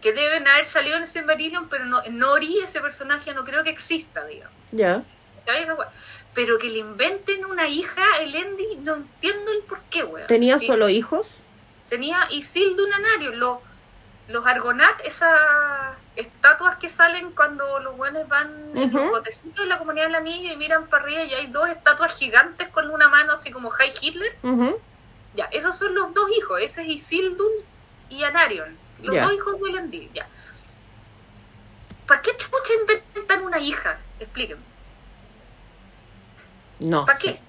que deben haber salido en ese Marillion, pero no, Nori ese personaje no creo que exista, digamos. Ya. Pero que le inventen una hija, el Elendil, no entiendo el por qué, weón. ¿Tenía Sí, solo hijos? Tenía Isildur Anario, los, los Argonat, esas estatuas que salen cuando los buenos van en los botecitos de la comunidad del anillo y miran para arriba y hay dos estatuas gigantes con una mano así como High Hitler. Ya, esos son los dos hijos, ese es Isildur y Anarion, los dos hijos de Elendil, ya. ¿Para qué chucha inventan una hija? Explíquenme. No ¿Para qué?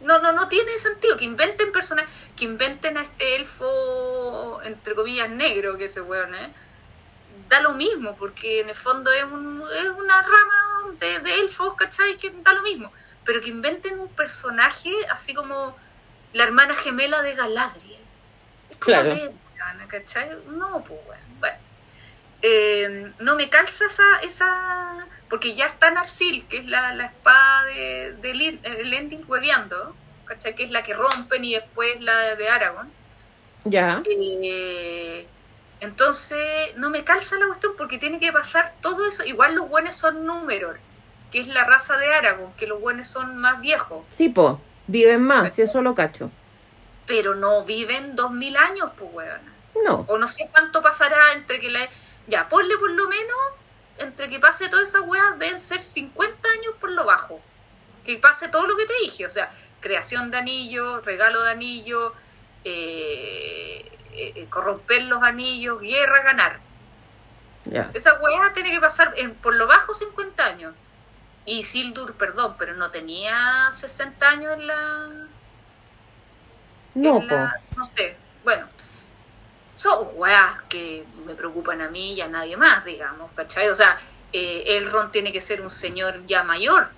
No, no, no tiene sentido que inventen personajes, que inventen a este elfo, entre comillas, negro que ese weón, ¿eh? Da lo mismo, porque en el fondo es, un, es una rama de, de elfos, ¿cachai? Que da lo mismo. Pero que inventen un personaje así como la hermana gemela de Galadriel. Claro. ¿cachai? No, pues, weón. Bueno. Eh, no me calza esa, esa porque ya está Narsil que es la, la espada de, de Lin- eh, Elendil hueveando ¿cachai? que es la que rompen y después la de Aragorn Ya. Eh, entonces no me calza la cuestión porque tiene que pasar todo eso igual los buenos son Númenor que es la raza de Aragorn que los buenos son más viejos Sí, po. Viven más, si eso lo cacho. pero no viven dos mil años pues weona No. o no sé cuánto pasará entre que la... Ya, ponle por lo menos, entre que pase todas esas weas, deben ser 50 años por lo bajo. Que pase todo lo que te dije, o sea, creación de anillos, regalo de anillos, eh, eh, corromper los anillos, guerra, ganar. Ya. Esa wea tiene que pasar en, por lo bajo 50 años. Y Sildur, perdón, pero no tenía 60 años en la... No, en la- no sé, bueno. Son weas que me preocupan a mí y a nadie más, digamos, ¿cachai? O sea, eh, Elrond tiene que ser un señor ya mayor,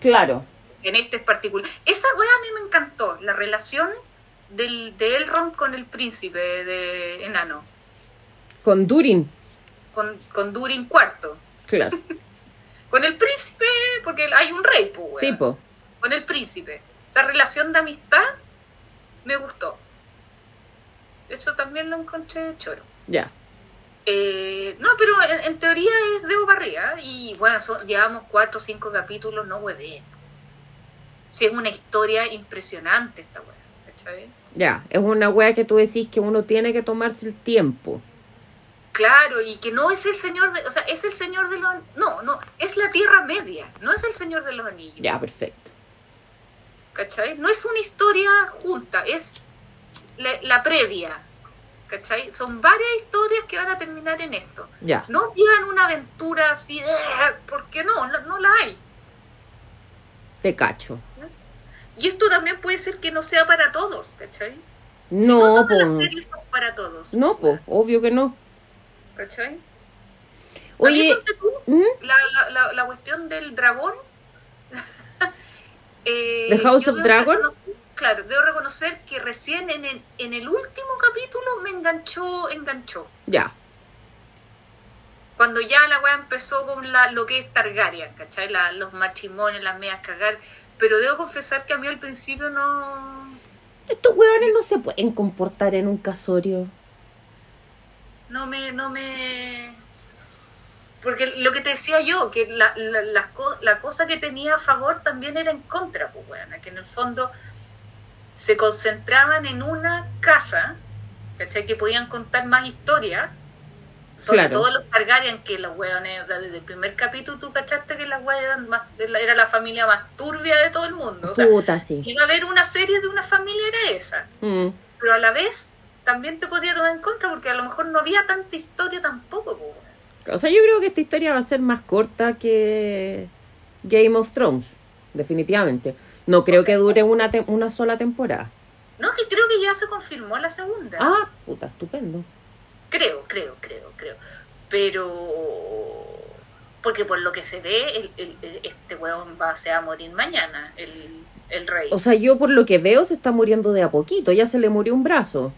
Claro. en este es particular. Esa wea a mí me encantó, la relación del, de Elrond con el príncipe de enano, Con Durin. con, con Durin IV. Claro. Con el príncipe, porque hay un rey, pues, Sí, po. con el príncipe. Esa relación de amistad me gustó. Eso también lo encontré choro. Ya. Eh, no, pero en, en teoría es de Barriga y bueno, son- llevamos cuatro o cinco capítulos, no hueve. Si es una historia impresionante esta ¿cachai? Ya. Es una wea que tú decís que uno tiene que tomarse el tiempo. Claro, y que no es el señor de, o sea, es el señor de los, no, no, es la Tierra Media, no es el señor de los anillos, Ya, perfecto. ¿cachai? No es una historia junta, es la, la previa, ¿cachai? Son varias historias que van a terminar en esto. Ya. No llevan una aventura así, de, porque no, no, no la hay. Te cacho. Y esto también puede ser que no sea para todos, ¿cachai? No, todas las po. series son para todos. No, po. Obvio que no. ¿Cachai? Oye. tú, ¿Mm? la, la, la, la cuestión del dragón. Eh, ¿The House of Dragon? Claro, debo reconocer que recién en el, en el último capítulo me enganchó, enganchó. Ya. Cuando ya la weá empezó con la, lo que es Targaryen, ¿cachai? La- los matrimonios, las medias cagar. Pero debo confesar que a mí al principio no. Estos hueones no se pueden comportar en un casorio. no me, no me, porque lo que te decía yo, que la, la, la cosa que tenía a favor también era en contra, pues que en el fondo se concentraban en una casa, ¿cachai? Que podían contar más historias, sobre Claro. todo los Targaryen, que los weones, o sea, desde el primer capítulo tú cachaste que las weas eran más, era la familia más turbia de todo el mundo, o sea, Puta, sí. iba a haber una serie de una familia era esa, Mm. pero a la vez también te podía tomar en contra porque a lo mejor no había tanta historia tampoco. po, weón. O sea, yo creo que esta historia va a ser más corta que Game of Thrones. Definitivamente. No creo O sea, que dure una, te- una sola temporada. No, que creo que ya se confirmó la segunda. Ah, puta, estupendo. Creo, creo, creo, creo. Pero... Porque por lo que se ve, el, este weón va, se va a morir mañana, el, el rey. O sea, yo por lo que veo se está muriendo de a poquito. Ya se le murió un brazo.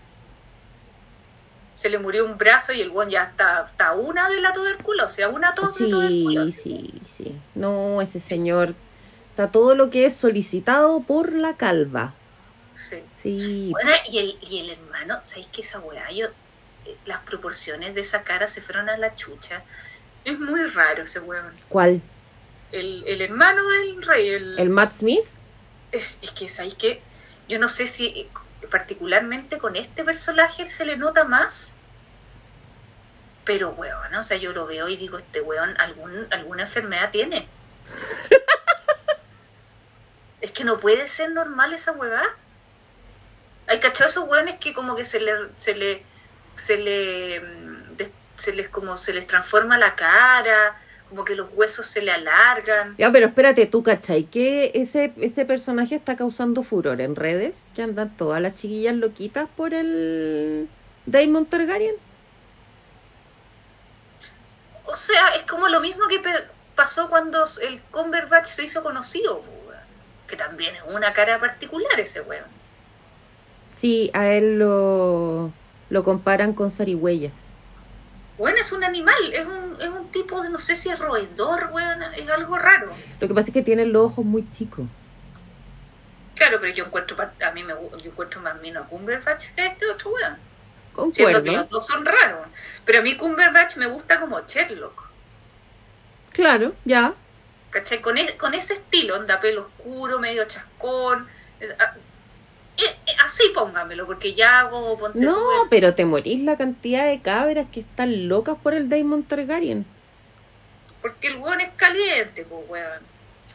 Se le murió un brazo y el weón ya está, está una de la tuberculosis, a una tos de Sí, tuberculosis. sí, sí. No, ese señor está todo lo que es solicitado por la calva. Sí. Sí. Bueno, y el, y el hermano, ¿sabéis que esa weá? Yo, eh, las proporciones de esa cara se fueron a la chucha. Es muy raro ese weón. ¿Cuál? el, el hermano del rey, el, ¿El Matt Smith? es, es que sabéis que yo no sé si particularmente con este personaje se le nota más, pero weón, o sea, yo lo veo y digo, este weón algún, alguna enfermedad tiene. es que no puede ser normal esa huevada. Hay cachado esos weones que como que se le, se le, se le, mm, se les como se les transforma la cara, como que los huesos se le alargan. Ya, pero espérate, tú, ¿cachai? Que ese, ese personaje está causando furor en redes, que andan todas las chiquillas loquitas por el Daemon Targaryen. O sea, es como lo mismo que pasó cuando el Cumberbatch se hizo conocido, que también es una cara particular ese weón. Sí, a él lo, lo comparan con zarigüeyas. Bueno, es un animal, es un, es un tipo de, no sé si es roedor, weón, es algo raro. Lo que pasa es que tiene los ojos muy chicos. Claro, pero yo encuentro, a mí me yo encuentro más mino a Cumberbatch que a este otro weón. Siento que Concuerdo. los dos son raros. Pero a mí Cumberbatch me gusta como Sherlock. Claro, ya. ¿Cachai? Con, e- con ese estilo, onda pelo oscuro, medio chascón. es- a- eh, eh, así póngamelo, porque ya hago... ponte No, pero te morís la cantidad de cabras que están locas por el Daemon Targaryen. Porque el weón es caliente, pues weón.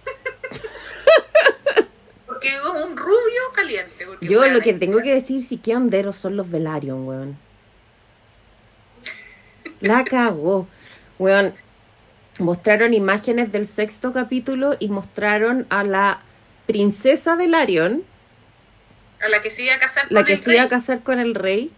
porque es un rubio caliente. porque, Yo weón, lo que tengo que decir, sí que honderos son los Velaryon, weón. La cagó. Weón, mostraron imágenes del sexto capítulo y mostraron a la princesa Velaryon, A la que se iba a casar la con que el se iba a rey, casar con el rey,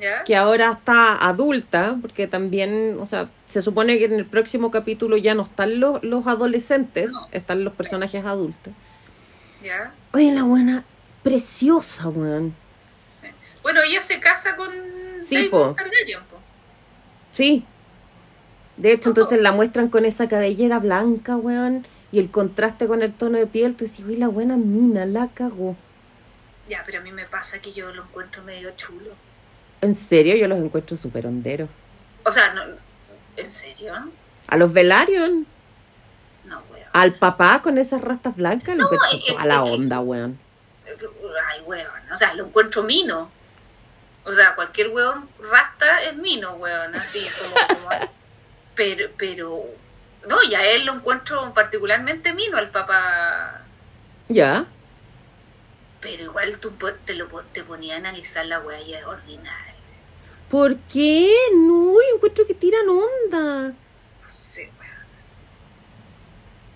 ¿ya? que ahora está adulta, porque también, o sea, se supone que en el próximo capítulo ya no están los, los adolescentes, No. están los personajes adultos. ¿Ya? Oye, la buena, preciosa, weón. Sí. Bueno, ella se casa con Sí, po. Targaryen, po. Sí. De hecho, entonces la muestran con esa cabellera blanca, weón, y el contraste con el tono de piel, tú dices, uy, la buena mina, la cagó. Ya, pero a mí me pasa que yo lo encuentro medio chulo. En serio, yo los encuentro súper honderos. O sea, no, ¿en serio? A los Velaryon, No, weón. al papá con esas rastas blancas, lo No, encuentro es la es onda, weón. Ay, weón. O sea, lo encuentro mino. O sea, cualquier weón rasta es mino, weón. Así, como. como- pero, pero. No, y a él lo encuentro particularmente mino, al papá. ¿Ya? Pero igual tú te, lo, te ponía a analizar la weá y es ordinaria. ¿Por qué? No, yo encuentro que tiran onda. No sé, weón.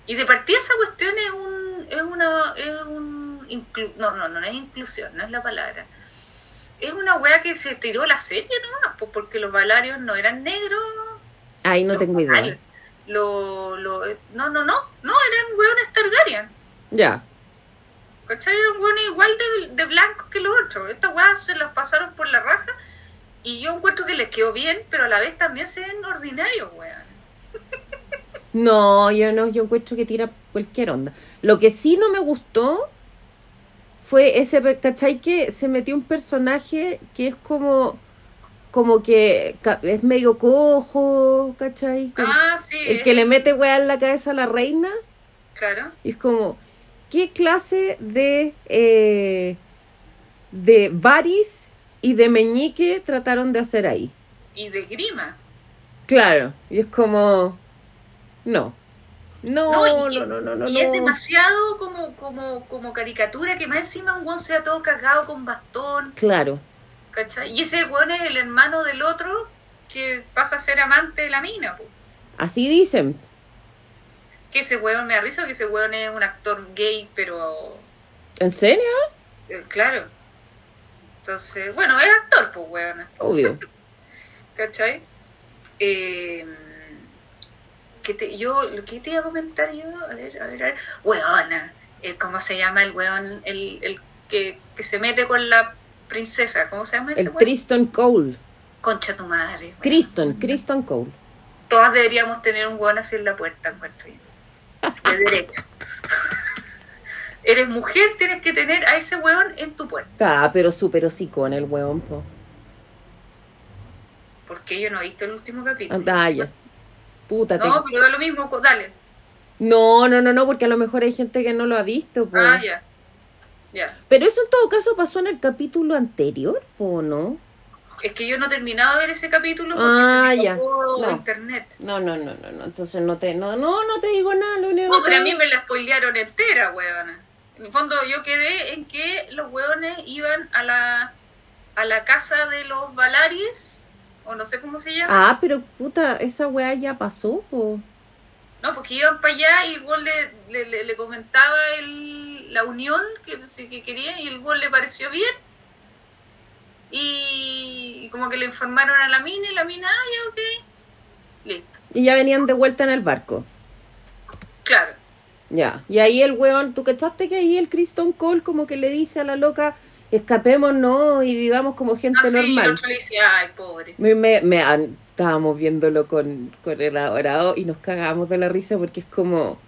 Y de partida esa cuestión es un. Es una. Es un. inclu- no, no, no es inclusión, no es la palabra. Es una wea que se tiró la serie nomás, pues porque los Valarios no eran negros. Ay, no tengo idea. Lo, lo, no, no, no, no, eran hueones Targaryen. Ya. ¿Cachai? Eran hueones igual de, de blancos que los otros. Estas weas se las pasaron por la raja y yo encuentro que les quedó bien, pero a la vez también se ven ordinarios, weón. No, yo no, yo encuentro que tira cualquier onda. Lo que sí no me gustó fue ese, ¿cachai? Que se metió un personaje que es como, como que es medio cojo, ¿cachai? Como Ah, sí. el que le mete weá en la cabeza a la reina. Claro. Y es como, ¿qué clase de, eh, de varis y de meñique trataron de hacer ahí? Y de grima. Claro, y es como, no. No, No, no, y- no, no, no. y es demasiado como, como, como caricatura que más encima un weón sea todo cagado con bastón, Claro. ¿cachai? Y ese weón es el hermano del otro que pasa a ser amante de la mina, po. Así dicen. Que ese weón me da risa que ese weón es un actor gay, pero ¿En serio? eh, claro. Entonces, bueno, es actor, pues weón, Obvio. ¿cachai? Eh, ¿qué te, yo, ¿qué te iba a comentar yo? A ver, a ver, a ver. Weona, eh, ¿cómo se llama el weón, el, el que, que se mete con la princesa? ¿Cómo se llama ese El weón? Tristan Cole. Concha tu madre. weón. Criston, Criston Cole. Todas deberíamos tener un weón así en la puerta, encuentro yo. De derecho. Eres mujer, tienes que tener a ese weón en tu puerta. Ah, pero súper hocicón el weón, po. Porque yo no he visto el último capítulo. Ah, ya. Puta, te- No, pero da lo mismo, dale. No, no, no, no, porque a lo mejor hay gente que no lo ha visto, po. Ah, ya. Ya. Pero eso en todo caso pasó en el capítulo anterior, po, ¿no? Es que yo no he terminado de ver ese capítulo porque Ah, se me No. internet. No, no, no, no, no. Entonces no te, no, no, no te digo nada, lo único No, pero a mí me la spoilearon entera, weona. En el fondo yo quedé en que los weones iban a la, a la casa de los Valaris, o no sé cómo se llama. Ah, pero puta, esa weá ya pasó, po. No, porque iban para allá y el le, le, le- le comentaba el, la unión que, que quería y el weón le pareció bien. Y, como que le informaron a la mina y la mina, ah, ya, ok. Listo. Y ya venían de vuelta en el barco. Claro. Ya. Y ahí el weón, ¿tú cachaste que ahí el Kristen Cole como que le dice a la loca, escapémonos y vivamos como gente y el normal? le dice, ay, pobre. Me, me, estábamos viéndolo con, con el adorado y nos cagábamos de la risa porque es como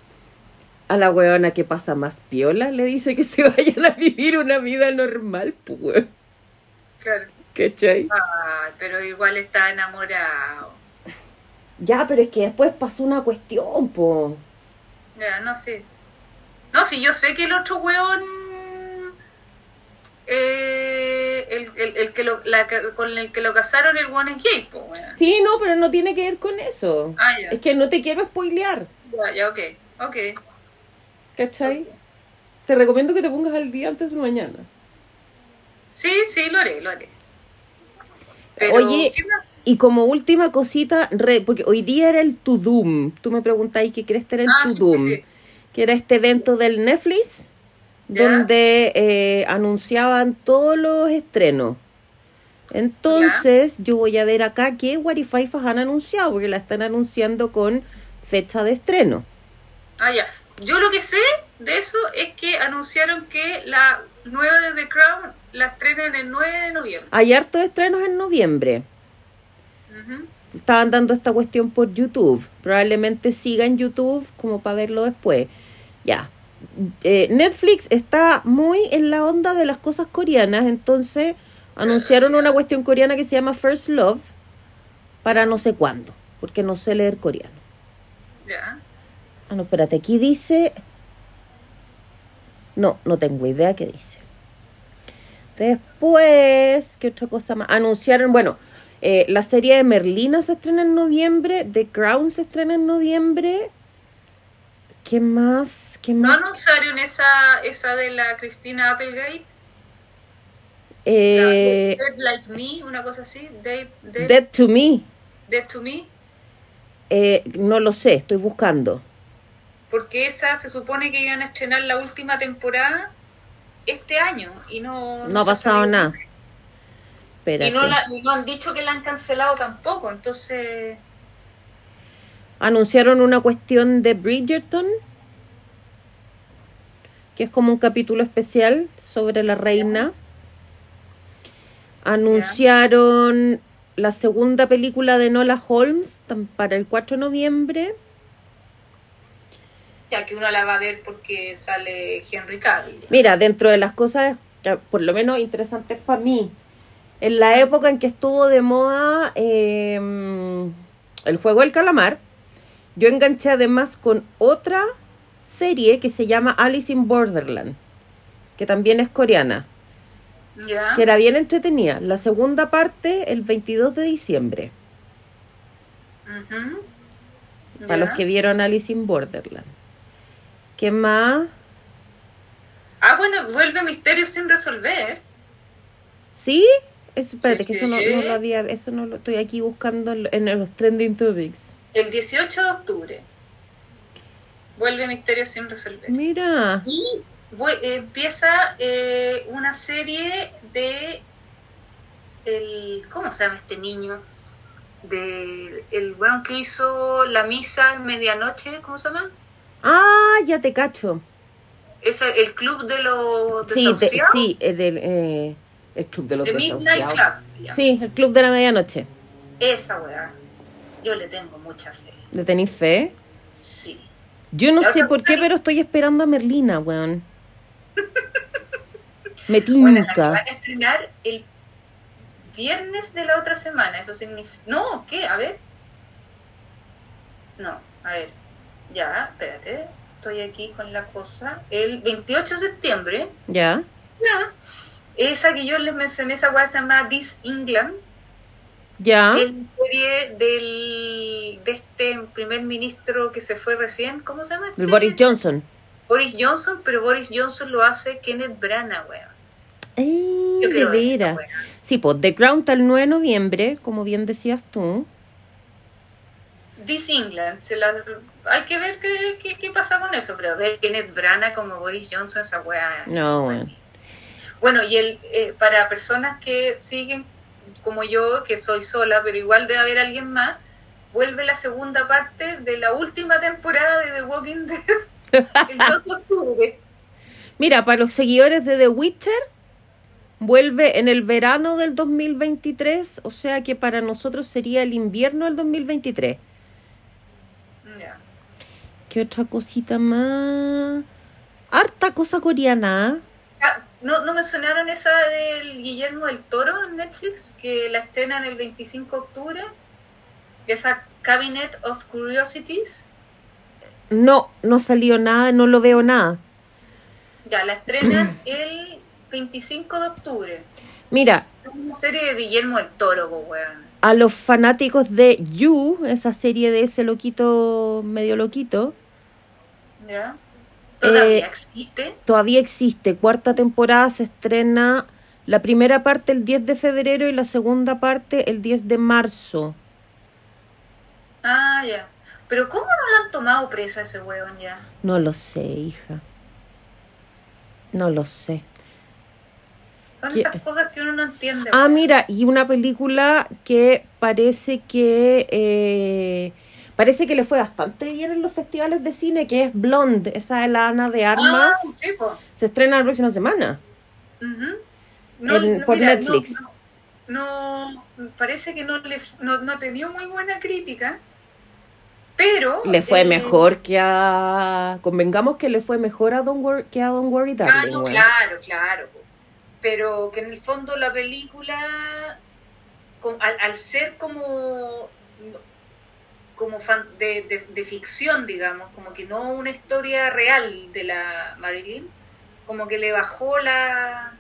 a la weona que pasa más piola le dice que se vayan a vivir una vida normal, pues. Claro. ¿Cachai? Pero igual está enamorado. Ya, pero es que después pasó una cuestión, po. Ya, no sé. No, si yo sé que el otro weón. eh, el, el, el que lo, la, con el que lo casaron, el weón es gay, po, weón. Sí, no, pero no tiene que ver con eso. Ah, ya. Es que no te quiero spoilear, Ya, ya, ok. Ok. ¿cachai? Te recomiendo que te pongas al día antes de mañana. Sí, sí, lo haré, lo haré. Pero, Oye. Y como última cosita, re- porque hoy día era el To Doom. Tú me preguntáis qué crees que era el Ah, To sí, sí. Que era este evento del Netflix Ya. donde eh, anunciaban todos los estrenos. Entonces, yo voy a ver acá qué Warififas han anunciado, porque la están anunciando con fecha de estreno. Ah, ya. Yo lo que sé de eso es que anunciaron que la nueva de The Crown la estrenan el 9 de noviembre. Hay hartos estrenos en noviembre. Estaban dando esta cuestión por YouTube. Probablemente siga en YouTube como para verlo después. Ya. Eh, Netflix está muy en la onda de las cosas coreanas, entonces anunciaron una cuestión coreana que se llama First Love para no sé cuándo, porque no sé leer coreano. Ya. Ah, no, espérate, aquí dice... No, no tengo idea qué dice. Después, ¿qué otra cosa más? Anunciaron, bueno, eh, la serie de Merlina se estrena en noviembre, The Crown se estrena en noviembre. ¿Qué más? ¿Qué ¿No más? anunciaron esa, esa de la Cristina Applegate? La Eh, Dead Like Me, una cosa así. Dead, Dead, Dead to Me. Dead to Me. Eh, no lo sé, estoy buscando. Porque esa se supone que iban a estrenar la última temporada este año y no, No ha pasado sabe nada. Espérate. Y no, la, no han dicho que la han cancelado tampoco, entonces... Anunciaron una cuestión de Bridgerton, que es como un capítulo especial sobre la reina. Anunciaron la segunda película de Nola Holmes para el 4 de noviembre. Ya que uno la va a ver porque sale Henry Cavill. Mira, dentro de las cosas, que por lo menos interesantes para mí, en la época en que estuvo de moda eh, el juego del calamar, yo enganché además con otra serie que se llama Alice in Borderland, que también es coreana, que era bien entretenida. La segunda parte el 22 de diciembre, para los que vieron Alice in Borderland. ¿Qué más? Ah, bueno, vuelve Misterio sin resolver. ¿Sí? Eso, espérate, Sí, que eso no, lo había, eso no lo estoy aquí buscando en, los trending topics. El 18 de octubre. Vuelve Misterio sin resolver. Mira, Y empieza eh, una serie de el ¿cómo se llama este niño? De el weón que hizo la misa en medianoche, ¿cómo se llama? Ah, ya te cacho. Es el, club de los Sí, te- sí, el, el, eh, el club de los Midnight. Club. Sí, el club de la medianoche. Esa weá. Yo le tengo mucha fe. ¿Le tenéis fe? Sí. Yo no sé por qué, pero estoy esperando a Merlina, weón. Me Bueno, la que tinca. van a estrenar el viernes de la otra semana. Eso significa. No, ¿qué? A ver. No, a ver. Ya, espérate, estoy aquí con la cosa. El 28 de septiembre, ¿Ya? ya, esa que yo les mencioné, esa weá se llama This England, ¿Ya? que es la serie del, de este primer ministro que se fue recién, ¿cómo se llama? Este? El Boris Johnson. Boris Johnson, pero Boris Johnson lo hace Kenneth Branagh, weón. Eh, Yo veras. weá. Sí, pues The Crown está el 9 de noviembre, como bien decías tú. This England, se la- hay que ver qué, qué, qué pasa con eso, pero ver Kenneth Branagh como Boris Johnson, esa weá. No, bueno. Bueno, y el eh, para personas que siguen como yo, que soy sola, pero igual debe haber alguien más, vuelve la segunda parte de la última temporada de The Walking Dead, el 2 de octubre. Mira, para los seguidores de The Witcher, vuelve en el verano del 2023, o sea que para nosotros sería el invierno del 2023. ¿Qué otra cosita más? Harta cosa coreana. Ah, ¿no, ¿No mencionaron esa del Guillermo del Toro en Netflix? Que la estrenan el 25 de octubre. Esa Cabinet of Curiosities. No, no salió nada, no lo veo nada. Ya, la estrenan el 25 de octubre. Mira, Es una serie de Guillermo del Toro, weón. A los fanáticos de You, esa serie de ese loquito, medio loquito, ¿Ya? ¿Todavía Eh, existe? todavía existe. Cuarta temporada se estrena la primera parte el 10 de febrero y la segunda parte el 10 de marzo. Ah, ya. Pero ¿cómo no lo han tomado presa ese weón ya? No lo sé, hija. No lo sé. Son esas cosas que uno no entiende. Ah, mira, y una película que parece que eh, parece que le fue bastante bien en los festivales de cine, que es Blonde, esa de la Ana de Armas, Ah, sí, po. se estrena la próxima semana. Ujú. En- por Netflix. No, no, parece que no le no, no tenía muy buena crítica, pero Le fue eh, mejor que a convengamos que le fue mejor a Don't Worry, que a Don't Worry Ah, Darling. no, weón. claro, claro. Pero que en el fondo la película, con- al, al ser como como fan de, de, de ficción, digamos, como que no una historia real de la Marilyn, como que le bajó la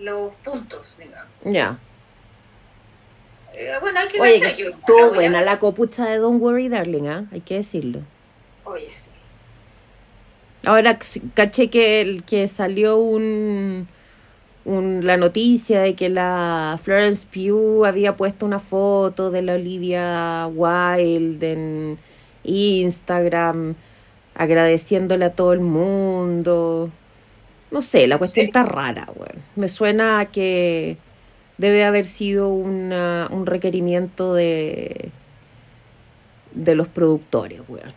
los puntos, digamos. Ya. Eh, bueno, hay que Oye, estuvo a buena la copucha de Don't Worry Darling, ¿ah? Hay que decirlo. Oye, sí. Ahora caché que, el- que salió un, un- la noticia de que la Florence Pugh había puesto una foto de la Olivia Wilde en Instagram, agradeciéndole a todo el mundo. No sé, la cuestión Sí. está rara, weón. Me suena a que debe haber sido una- un requerimiento de, de los productores, weón.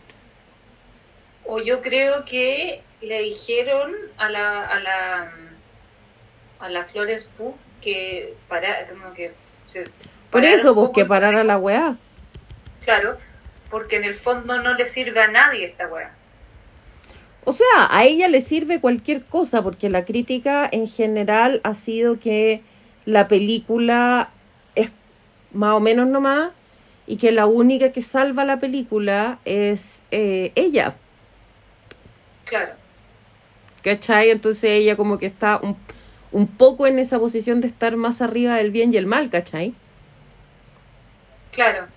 O yo creo que le dijeron a la a la a la Flores Pugh que para como que se Por eso, pues que el parara la weá. Claro, porque en el fondo no le sirve a nadie esta weá. O sea, a ella le sirve cualquier cosa, porque la crítica en general ha sido que la película es más o menos nomás y que la única que salva la película es eh, ella, Claro, ¿cachai? Entonces ella como que está un, un poco en esa posición de estar más arriba del bien y el mal, ¿cachai? claro.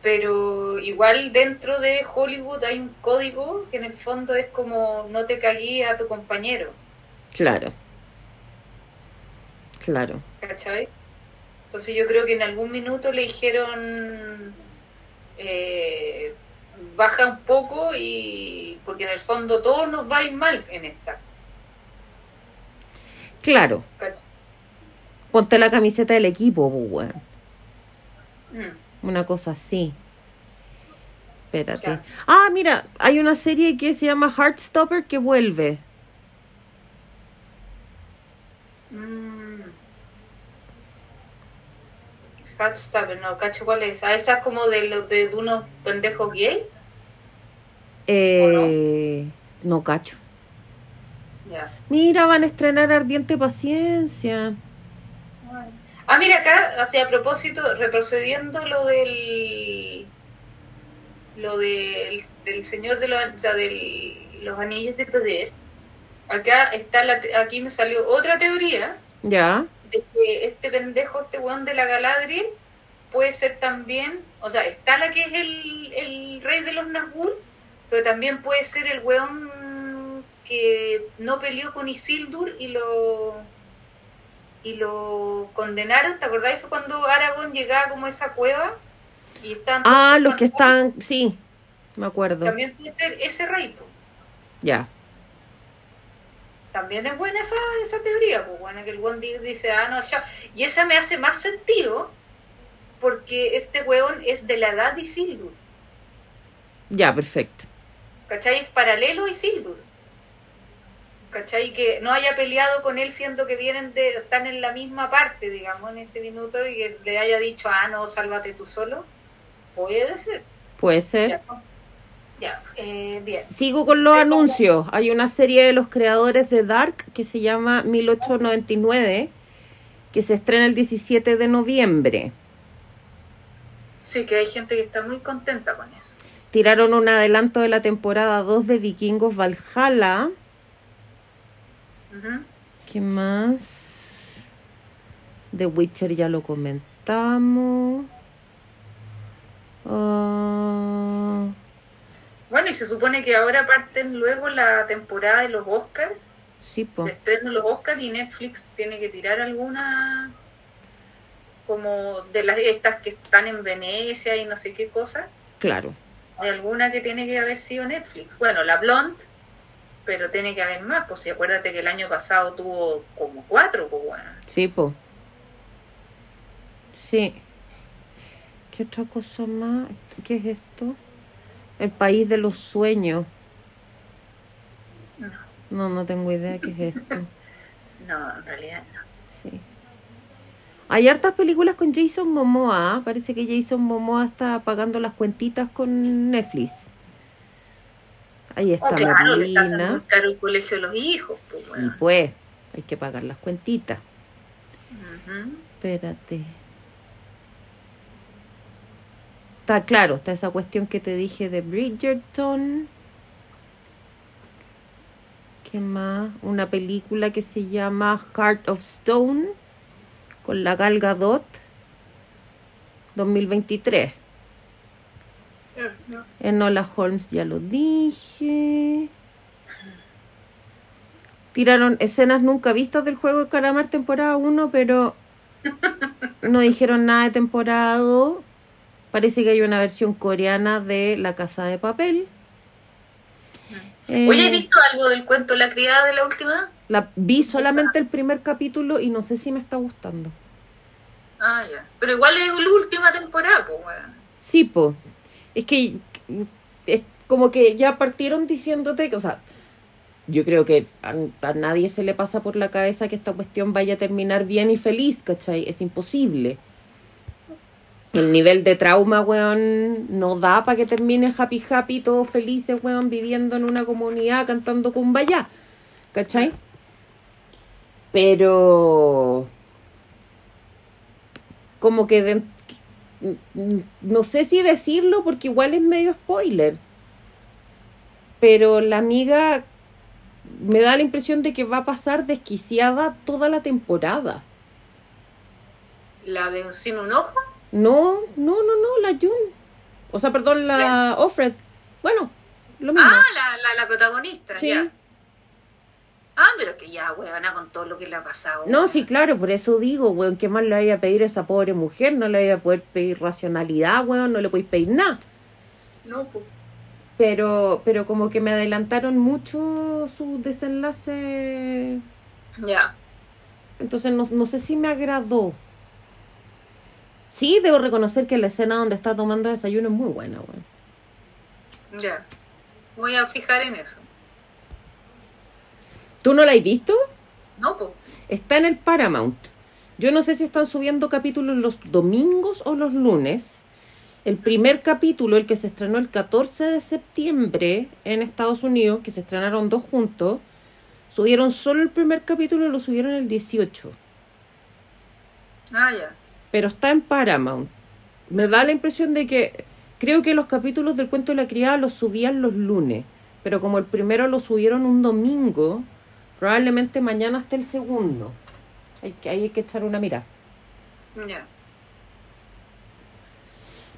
Pero igual dentro de Hollywood hay un código que en el fondo es como no te cagué a tu compañero, Claro. Claro. ¿cachai? Entonces yo creo que en algún minuto le dijeron eh, baja un poco y porque en el fondo todos nos va a ir mal en esta, Claro. Ponte la camiseta del equipo, weón. Mm. Una cosa así. Espérate. Ah, mira, hay una serie que se llama Heartstopper que vuelve. Mm. Heartstopper, no, cacho cuál es. Ah, esa es como de los de unos pendejos gay. Eh, no cacho. Mira, van a estrenar Ardiente Paciencia. Ah, mira acá, o sea, a propósito, retrocediendo lo del lo de, del Señor de los, o sea, del- los Anillos de Poder, acá está la, aquí me salió otra teoría Ya. de que este pendejo, este weón de la Galadriel, puede ser también, o sea, está la que es el, el rey de los Nazgûl, pero también puede ser el weón que no peleó con Isildur y lo y lo condenaron, ¿te acordás eso cuando Aragorn llegaba como a esa cueva? Y todos Ah, los que están, sí, me acuerdo. También puede ser ese rey. Ya. También es buena esa, esa teoría, pues bueno, que el buen di- dice, ah, no, ya. Y esa me hace más sentido porque este weón es de la edad de Isildur, Ya, perfecto. ¿Cachai? Es paralelo a Isildur, ¿cachai? Que no haya peleado con él siendo que vienen de, están en la misma parte, digamos, en este minuto y que le haya dicho, ah, no, sálvate tú solo. Puede ser. Puede ser. Ya, ya eh, bien. Sigo con los anuncios. Hay una serie de los creadores de Dark que se llama 1899, que se estrena el 17 de noviembre. Sí, que hay gente que está muy contenta con eso. Tiraron un adelanto de la temporada 2 de Vikingos Valhalla. ¿Qué más? The Witcher ya lo comentamos. Ah, Bueno, y se supone que ahora parten luego la temporada de los Oscars, sí, po. de estreno los Oscars, y Netflix tiene que tirar alguna como de las estas que están en Venecia y no sé qué cosa. Claro. Hay alguna que tiene que haber sido Netflix. Bueno, la Blonde, pero tiene que haber más. Pues si acuérdate que el año pasado tuvo como cuatro, pues bueno. Sí, po. Sí. ¿Qué otra cosa más? ¿Qué es esto? El país de los sueños. No, No, no tengo idea qué es esto. no, en realidad no. Sí. Hay hartas películas con Jason Momoa. Parece que Jason Momoa está pagando las cuentitas con Netflix. Ahí está Oh, claro, le está haciendo Merlina. muy caro el colegio de los hijos, pues Y pues, hay que pagar las cuentitas. Ujú. Espérate. Está claro, está esa cuestión que te dije de Bridgerton. ¿Qué más? Una película que se llama Heart of Stone con la Gal Gadot 2023. Enola Holmes ya lo dije. Tiraron escenas nunca vistas del juego de Calamar temporada 1, pero no dijeron nada de temporada 2. Parece que hay una versión coreana de La Casa de Papel. Oye, Eh, ¿has visto algo del cuento La criada de la última? La, vi solamente el primer capítulo y no sé si me está gustando. Ah, ya. Pero igual es la última temporada, pues, bueno. Sí, po. Es que es como que ya partieron diciéndote que, o sea, yo creo que a, a nadie se le pasa por la cabeza que esta cuestión vaya a terminar bien y feliz, ¿cachai? Es imposible. El nivel de trauma, weón, no da para que termine happy happy, todos felices, weón, viviendo en una comunidad cantando kumbaya, ¿cachai? Pero como que de- no sé si decirlo porque igual es medio spoiler. Pero la amiga me da la impresión de que va a pasar desquiciada toda la temporada. La de Sin un ojo. No, no, no, no, la June. O sea, perdón, la Offred. Bueno, lo mismo. Ah, la, la, la protagonista, Sí. ya. Ah, pero que ya, huevona, con todo lo que le ha pasado. No, sí, claro, por eso digo, weón, ¿qué más le vaya a pedir a esa pobre mujer? No le vaya a poder pedir racionalidad, weón, no le podéis pedir nada. No, pues. Pero, pero como que me adelantaron mucho su desenlace. Ya. Entonces no, no sé si me agradó. Sí, debo reconocer que la escena donde está tomando desayuno es muy buena, weón. Ya. Voy a fijar en eso. ¿Tú no la has visto? No, pues. Está en el Paramount. Yo no sé si están subiendo capítulos los domingos o los lunes. El primer capítulo, el que se estrenó el 14 de septiembre en Estados Unidos, que se estrenaron dos juntos, subieron solo el primer capítulo y lo subieron el 18. Ah, ya. Pero está en Paramount. Me da la impresión de que creo que los capítulos del cuento de la criada los subían los lunes, pero como el primero lo subieron un domingo, probablemente mañana esté el segundo. Hay que, hay que echar una mirada. Ya.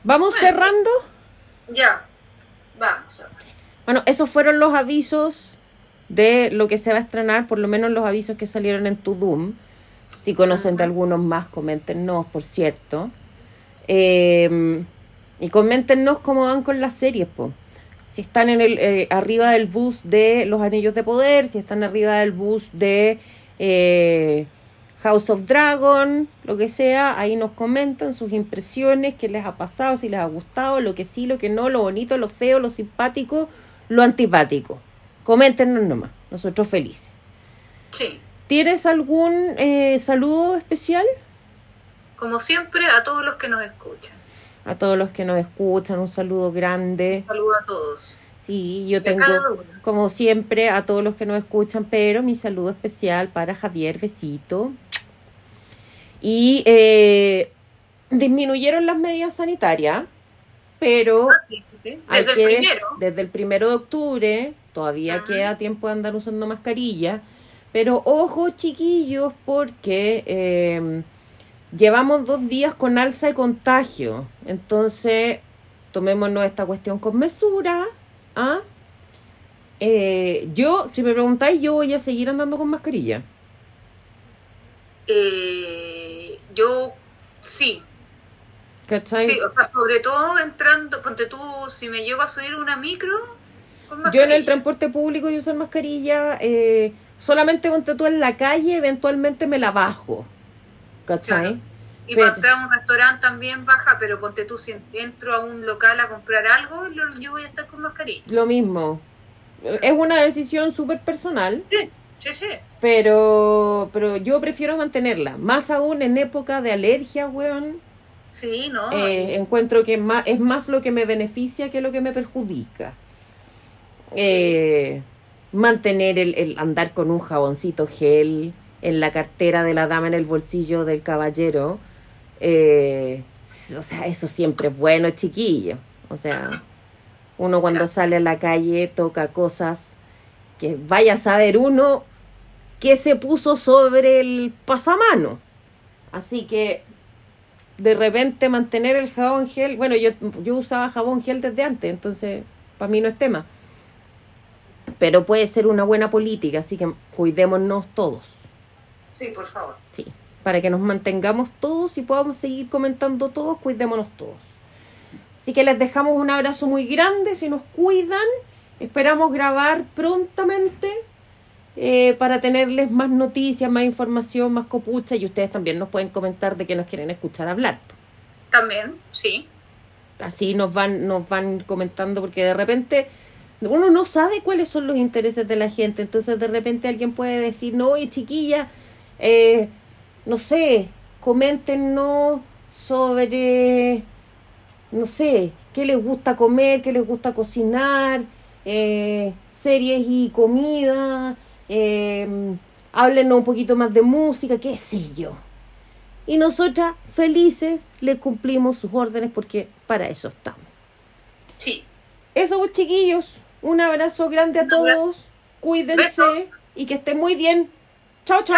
¿Vamos cerrando? Ya. Vamos. Bueno, esos fueron los avisos de lo que se va a estrenar, por lo menos los avisos que salieron en tu Doom. Si conocen de algunos más, coméntenos, por cierto. Eh, y coméntenos cómo van con las series, po. Si están en el eh, arriba del bus de Los Anillos de Poder, si están arriba del bus de eh, House of Dragon, lo que sea, ahí nos comentan sus impresiones, qué les ha pasado, si les ha gustado, lo que sí, lo que no, lo bonito, lo feo, lo simpático, lo antipático. Coméntenos nomás, nosotros felices. Sí. ¿Tienes algún eh, saludo especial? Como siempre, a todos los que nos escuchan. A todos los que nos escuchan, un saludo grande. Un saludo a todos. Sí, yo tengo, como siempre, a todos los que nos escuchan, pero mi saludo especial para Javier, besito. Y eh, disminuyeron las medidas sanitarias, pero Ah, sí, sí, Desde que el primero. desde el primero de octubre todavía Ajá. queda tiempo de andar usando mascarilla. Pero ojo, chiquillos, porque eh, llevamos dos días con alza de contagio. Entonces, tomémonos esta cuestión con mesura. ¿ah? Eh, yo, si me preguntáis, yo voy a seguir andando con mascarilla. Eh, yo sí, ¿Cachai? sí, o sea, sobre todo entrando, ponte tú, si me llego a subir una micro, con Yo en mascarilla. el transporte público y usar mascarilla, eh, solamente ponte tú en la calle, eventualmente me la bajo. ¿Cachai? Claro. Y pero- para entrar a un restaurante también baja, pero ponte tú, si entro a un local a comprar algo, lo- yo voy a estar con mascarilla. Lo mismo. Es una decisión súper personal, Sí, sí, sí. pero, pero yo prefiero mantenerla. Más aún en época de alergia, weón. Sí, no. eh, encuentro que más, es más lo que me beneficia que lo que me perjudica. Eh, mantener el, el andar con un jaboncito gel en la cartera de la dama en el bolsillo del caballero. eh, o sea, eso siempre es bueno, chiquillo. O sea, uno cuando sale a la calle toca cosas que vaya a saber uno que se puso sobre el pasamano. Así que de repente mantener el jabón gel, bueno, yo, yo usaba jabón gel desde antes, entonces para mí no es tema. Pero puede ser una buena política, así que cuidémonos todos, Sí, por favor. sí. Para que nos mantengamos todos y podamos seguir comentando todos, cuidémonos todos. Así que les dejamos un abrazo muy grande, si nos cuidan, esperamos grabar prontamente eh, para tenerles más noticias, más información, más copucha y ustedes también nos pueden comentar de qué nos quieren escuchar hablar. También, sí. así nos van nos van comentando porque de repente uno no sabe cuáles son los intereses de la gente entonces de repente alguien puede decir no oye chiquilla eh, no sé coméntenos sobre no sé qué les gusta comer qué les gusta cocinar eh, series y comida eh, háblenos un poquito más de música qué sé yo y nosotras felices le cumplimos sus órdenes porque para eso estamos. Sí. Eso, pues, chiquillos. Un abrazo grande a todos. Cuídense Besos. y que estén muy bien. 超超。